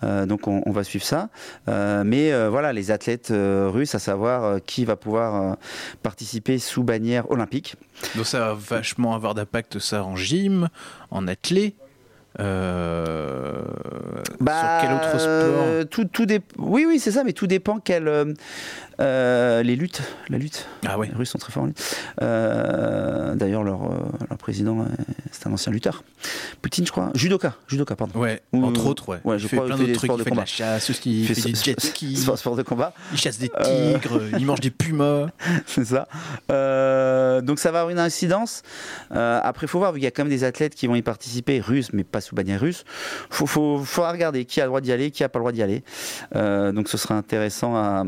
Euh, donc, on, va suivre ça. mais voilà, les athlètes russes, à savoir qui va pouvoir participer sous bannière olympique. Donc, ça va vachement avoir d'impact, ça, en gym, en athlète euh, bah, sur quel autre sport tout, tout Oui, oui, c'est ça, mais tout dépend quel. Euh, euh, les luttes, la lutte. Ah oui. Les Russes sont très forts en lutte. D'ailleurs, leur, leur, président, c'est un ancien lutteur. Poutine, je crois. Judoka, judoka, pardon. Ouais, entre autres, ouais. ouais je il fait plein d'autres trucs. Il fait de la chasse, il, fait, du jet ski. Sport, de combat. Il chasse des tigres, il mange des pumas. c'est ça. donc ça va avoir une incidence. après, il faut voir, qu'il y a quand même des athlètes qui vont y participer, russes, mais pas sous bannière russe. Faut, faut, regarder qui a le droit d'y aller, qui a pas le droit d'y aller. Euh, donc ce sera intéressant à,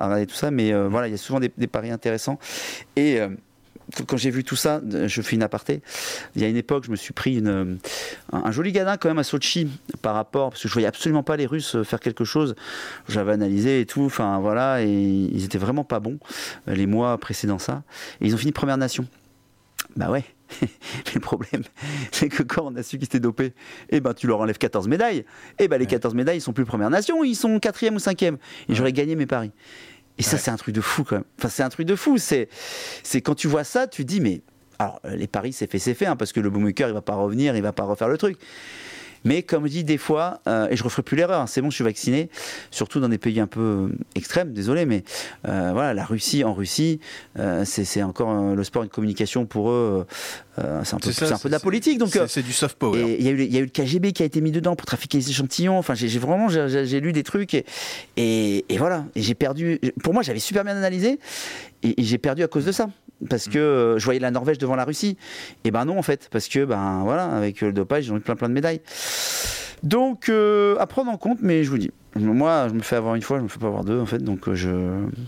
regarder tout ça. Mais euh, voilà, il y a souvent des, paris intéressants. Et euh, quand j'ai vu tout ça, je fais une aparté. Il y a une époque, je me suis pris un, joli gadin quand même à Sochi par rapport, parce que je voyais absolument pas les Russes faire quelque chose. J'avais analysé et tout, enfin voilà, et ils étaient vraiment pas bons les mois précédant ça. Et ils ont fini première nation. Bah ouais. Mais le problème, c'est que quand on a su qu'ils étaient dopés, eh ben, tu leur enlèves 14 médailles. Et eh ben, les 14 médailles, ils sont plus première nation, ils sont quatrième ou cinquième. Et j'aurais gagné mes paris. Et ça, c'est un truc de fou quand même. Enfin, c'est un truc de fou. C'est, c'est quand tu vois ça, tu dis, mais alors, les paris, c'est fait, c'est fait, hein, parce que le boommaker, il va pas revenir, il va pas refaire le truc. Mais comme je dis des fois, euh, et je referai plus l'erreur, hein, c'est bon, je suis vacciné, surtout dans des pays un peu euh, extrêmes, désolé, mais euh, voilà, la Russie, en Russie, c'est encore le sport une communication pour eux. c'est un, peu, un peu de la politique. Donc, c'est du soft power. Il y, y, a eu le KGB qui a été mis dedans pour trafiquer les échantillons. Enfin, j'ai vraiment j'ai lu des trucs et, et, et voilà. Et j'ai perdu. Pour moi, j'avais super bien analysé et j'ai perdu à cause de ça parce que euh, je voyais la Norvège devant la Russie. Et ben non, en fait, parce que, ben voilà, avec le dopage, ils ont eu plein plein de médailles. Donc, euh, à prendre en compte, mais je vous dis, moi, je me fais avoir une fois, je me fais pas avoir deux, en fait, donc euh, je.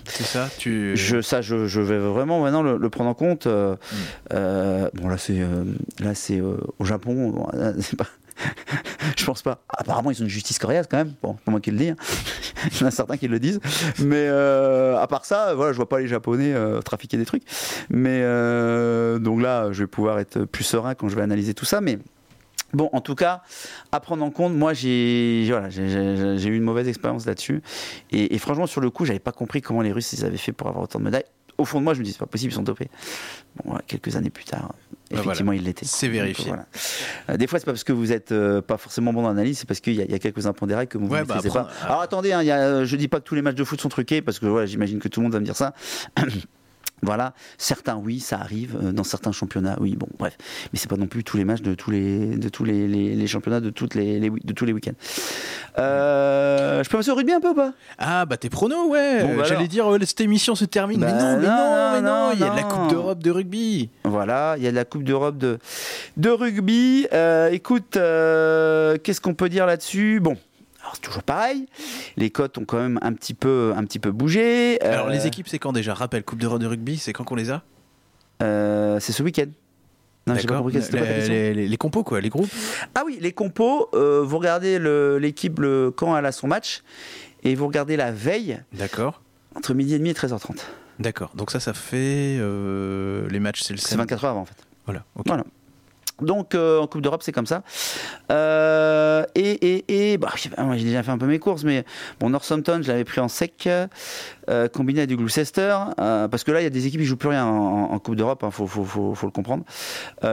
C'est ça, tu. Je, ça, je, je vais vraiment maintenant le, prendre en compte. Mm. bon, là, c'est là, c'est au Japon. Bon, c'est pas. je pense pas. Apparemment, ils ont une justice coréenne quand même. Bon, pas moi qui le dis. Hein. Il y en a certains qui le disent. Mais euh, à part ça, voilà, je vois pas les Japonais euh, trafiquer des trucs. Mais euh, donc là, je vais pouvoir être plus serein quand je vais analyser tout ça. Mais Bon, en tout cas, à prendre en compte, moi j'ai voilà, eu une mauvaise expérience là-dessus. Et, franchement, sur le coup, j'avais pas compris comment les Russes ils avaient fait pour avoir autant de médailles. Au fond de moi, je me dis, c'est pas possible, ils sont dopés. Bon, quelques années plus tard, bah effectivement, il l'était. C'est vérifié. des fois, c'est pas parce que vous êtes pas forcément bon dans l'analyse, c'est parce qu'il y, a quelques impondérables que vous ne bah, maîtrisez pas. Alors attendez, hein, y a, je dis pas que tous les matchs de foot sont truqués, parce que voilà, j'imagine que tout le monde va me dire ça. Voilà, certains oui, ça arrive euh, dans certains championnats, oui, bon, bref, mais c'est pas non plus tous les matchs de tous les de tous les, les, championnats de toutes les, de tous les week-ends. Euh, je peux passer au rugby un peu ou pas? Ah bah t'es prono, ouais. Bah J'allais dire euh, cette émission se termine, mais bah non, mais non, mais non, il y a de la Coupe d'Europe de rugby. Voilà, il y a de la Coupe d'Europe de de rugby. écoute, qu'est-ce qu'on peut dire là-dessus? Bon, c'est toujours pareil. Les cotes ont quand même un petit peu, un petit peu bougé. Alors les euh, équipes, c'est quand déjà? Rappel, Coupe d'Europe de rugby, c'est quand qu'on les a? Euh, C'est ce week-end. D'accord. Les, les, les, compos, quoi, les groupes? Ah oui, les compos, euh, vous regardez l'équipe le, quand elle a son match et vous regardez la veille. D'accord. Entre midi et demi et 13h30. D'accord. Donc ça, ça fait. les matchs, c'est le C'est 24 heures avant, en fait. Voilà. Voilà. Donc euh, en Coupe d'Europe, c'est comme ça. Euh, et et, et bah, moi j'ai déjà fait un peu mes courses, mais bon, Northampton, je l'avais pris en sec, euh, combiné à du Gloucester, parce que là, il y a des équipes qui jouent plus rien en, Coupe d'Europe, il hein, faut, faut, faut, faut, le comprendre.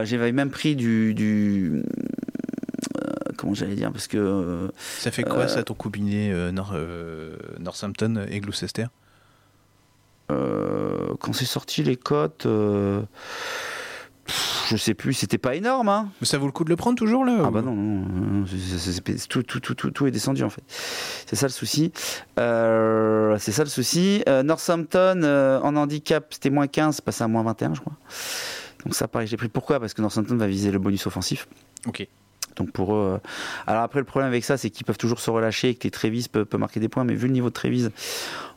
J'avais même pris du. du comment j'allais dire Parce que. Ça fait quoi ça, ton combiné Northampton et Gloucester? Quand c'est sorti les cotes je sais plus, c'était pas énorme. Hein. Mais ça vaut le coup de le prendre toujours là Ah bah non, non, tout, tout, tout, tout, est descendu en fait. C'est ça le souci. Euh, c'est ça le souci. Euh, Northampton euh, en handicap, c'était moins 15, c'est passé à moins 21 je crois. Donc ça pareil, j'ai pris pourquoi? Parce que Northampton va viser le bonus offensif. Ok. Donc pour eux. Alors après, le problème avec ça, c'est qu'ils peuvent toujours se relâcher et que les Trévis peuvent, marquer des points. Mais vu le niveau de Trévis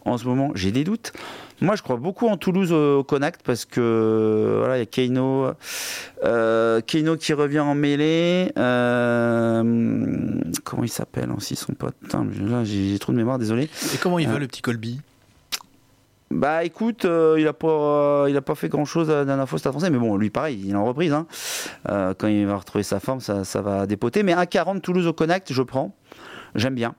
en ce moment, j'ai des doutes. Moi, je crois beaucoup en Toulouse au, Connacht parce que voilà, il y a Keino, euh, Keino qui revient en mêlée. Euh, comment il s'appelle aussi son pote? J'ai trop de mémoire, désolé. Et comment il va euh, le petit Colby? Bah écoute, euh, il a pas, euh, il a pas fait grand chose à la dernière fois Français, mais bon, lui pareil, il est en reprise. Hein. Euh, quand il va retrouver sa forme, ça, ça va dépoter. Mais 1,40 Toulouse au Connect, je prends. J'aime bien.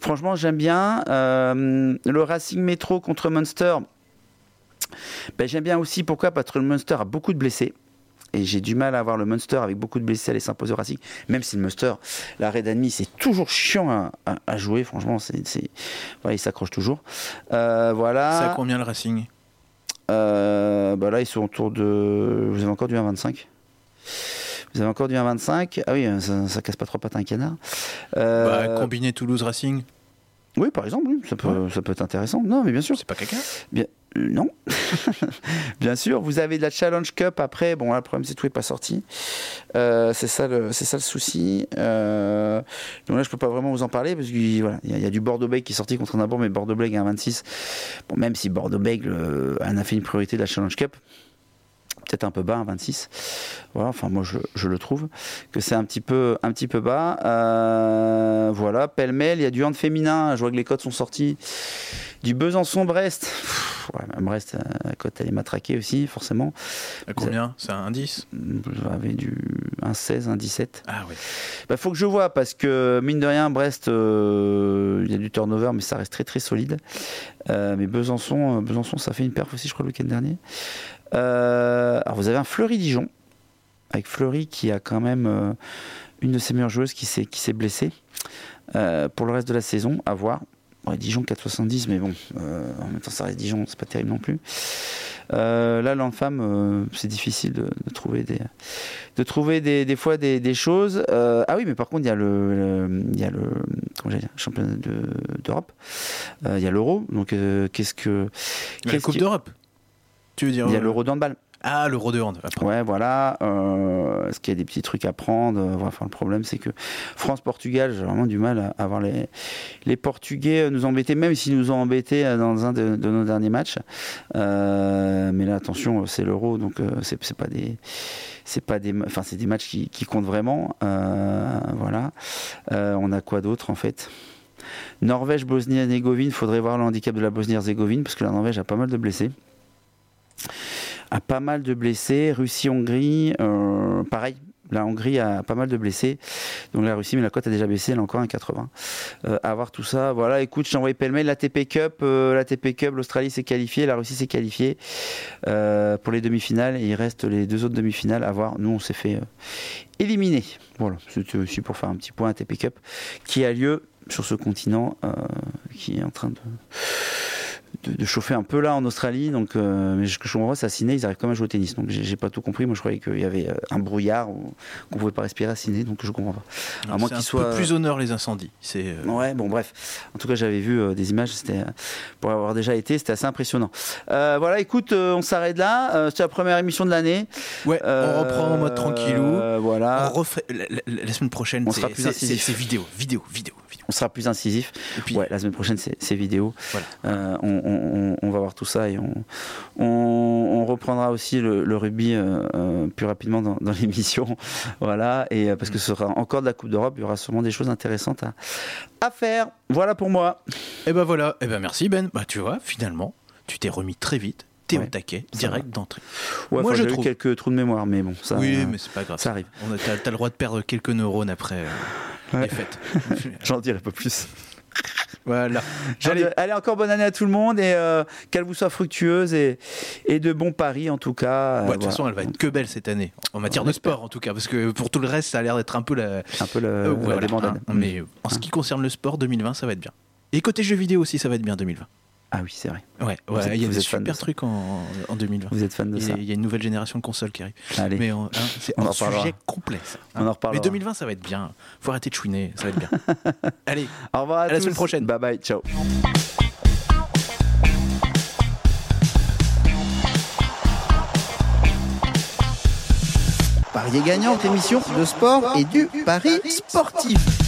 Franchement, j'aime bien. le Racing Métro contre Munster, ben, j'aime bien aussi. Pourquoi? Parce que le Munster a beaucoup de blessés. Et j'ai du mal à avoir le Munster avec beaucoup de blessés aller s'imposer au Racing. Même si le Munster, l'arrêt d'admis, c'est toujours chiant à, jouer. Franchement, c'est, voilà, il s'accroche toujours. Euh, voilà. C'est à combien le Racing? Euh, bah Là, ils sont autour de. Vous avez encore du 1,25 vous avez encore du 1,25 Ah oui, ça, ça, casse pas trop pattes un canard. Euh, bah, combiner Toulouse Racing oui, par exemple, ça, peut, ça peut être intéressant. Non, mais bien sûr. C'est pas caca Bien, euh, non. bien sûr, vous avez de la Challenge Cup après. Bon, là, le problème, c'est que tout n'est pas sorti. Euh, c'est ça, le, ça le souci. Euh, donc là, je peux pas vraiment vous en parler parce qu'il voilà, y, a du Bordeaux-Bègles qui est sorti contre Nabor, mais Bordeaux-Bègles a un 26. Bon, même si Bordeaux-Bègles en a fait une priorité de la Challenge Cup, peut-être un peu bas, un 26. Voilà, enfin moi je, le trouve que c'est un petit peu un petit peu bas. Euh, voilà, pêle-mêle, il y a du hand féminin. Je vois que les cotes sont sorties. Du Besançon-Brest. Ouais, Brest, euh, la cote elle est matraquée aussi, forcément. À combien? C'est un 10 J'avais du 1,16, 1,17. Ah oui. Bah, faut que je vois parce que mine de rien, Brest, euh, il y a du turnover, mais ça reste très très solide. mais Besançon, Besançon, ça fait une perf aussi, je crois, le week-end dernier. Euh, alors vous avez un Fleury Dijon, avec Fleury qui a quand même euh, une de ses meilleures joueuses qui s'est, qui s'est blessée euh, pour le reste de la saison, à voir. Dijon 4,70, mais bon, en même temps ça reste Dijon, c'est pas terrible non plus. là, l'enfant, c'est difficile de, trouver des, de trouver des, des fois des, des choses. ah oui, mais par contre, il y a le, il y a le championnat d'Europe, il y a l'Euro. Donc, qu'est-ce que, la Coupe d'Europe il y a l'euro de handball. Ah, l'euro de hand. Ouais, voilà. Euh, est-ce qu'il y a des petits trucs à prendre Enfin, le problème, c'est que France-Portugal, j'ai vraiment du mal à avoir les, les Portugais nous embêter, même s'ils nous ont embêtés dans un de, nos derniers matchs. Euh, mais là, attention, c'est l'euro, donc euh, c'est pas des c'est pas des enfin c'est des matchs qui, qui comptent vraiment voilà on a quoi d'autre en fait? Norvège Bosnie-Herzégovine faudrait voir le handicap de la Bosnie-Herzégovine parce que la Norvège a pas mal de blessés a pas mal de blessés. Russie-Hongrie, euh, pareil. La Hongrie a pas mal de blessés. Donc la Russie, mais la cote a déjà baissé, elle a encore un 80. Euh, voir tout ça. Voilà, écoute, je envoyé pêle-mêle la TP Cup. Euh, la TP Cup, l'Australie s'est qualifiée, la Russie s'est qualifiée euh, pour les demi-finales. Il reste les deux autres demi-finales à voir. Nous, on s'est fait éliminer. Voilà, c'était aussi pour faire un petit point à TP Cup qui a lieu sur ce continent qui est en train de de, chauffer un peu là en Australie. Donc, euh, mais ce que je comprends c'est à Sydney, ils arrivent quand même à jouer au tennis. Donc, j'ai pas tout compris. Moi, je croyais qu'il y avait euh, un brouillard qu'on pouvait pas respirer à Sydney. Donc, je comprends pas. À moins qu'il soit plus nord les incendies. C'est. Euh, ouais, bon, bref. En tout cas, j'avais vu des images. C'était pour avoir déjà été, c'était assez impressionnant. voilà, écoute, on s'arrête là. c'est la première émission de l'année. Ouais. on reprend en mode tranquillou. voilà. On refait la, semaine prochaine. On sera plus C'est vidéo, vidéo, vidéo on sera plus incisif. Et puis, ouais, la semaine prochaine, c'est vidéo. Euh, on, va voir tout ça et on, reprendra aussi le, rugby euh, euh, plus rapidement dans, l'émission. voilà, et parce que ce sera encore de la Coupe d'Europe, il y aura sûrement des choses intéressantes à, faire. Voilà pour moi. Et eh ben voilà, et eh ben merci Ben. Bah tu vois, finalement, tu t'es remis très vite t'es au taquet, direct d'entrée. Moi, j'ai eu quelques trous de mémoire, mais bon, ça. Oui, mais c'est pas grave. Ça arrive. T'as as le droit de perdre quelques neurones après ouais. J'en dirai pas plus. Voilà. Allez. encore bonne année à tout le monde et euh, qu'elle vous soit fructueuse et, et, de bons paris en tout cas. de toute façon, elle va être que belle cette année en matière de sport en tout cas, parce que pour tout le reste, ça a l'air d'être un peu la, un peu la, euh, hein. mais en ce qui concerne le sport, 2020, ça va être bien. Et côté jeux vidéo aussi, ça va être bien 2020. Ah oui, c'est vrai. Ouais, ouais il y a des super trucs en, en, 2020. Vous êtes fan de ça Il y a une nouvelle génération de consoles qui arrive. Allez. Mais hein, c'est un sujet complexe. On en reparlera. Mais 2020, ça va être bien. Faut arrêter de chouiner, ça va être bien. Allez, au revoir à, la semaine prochaine. Bye bye, ciao. Parier gagnant, émission de sport et du pari sportif.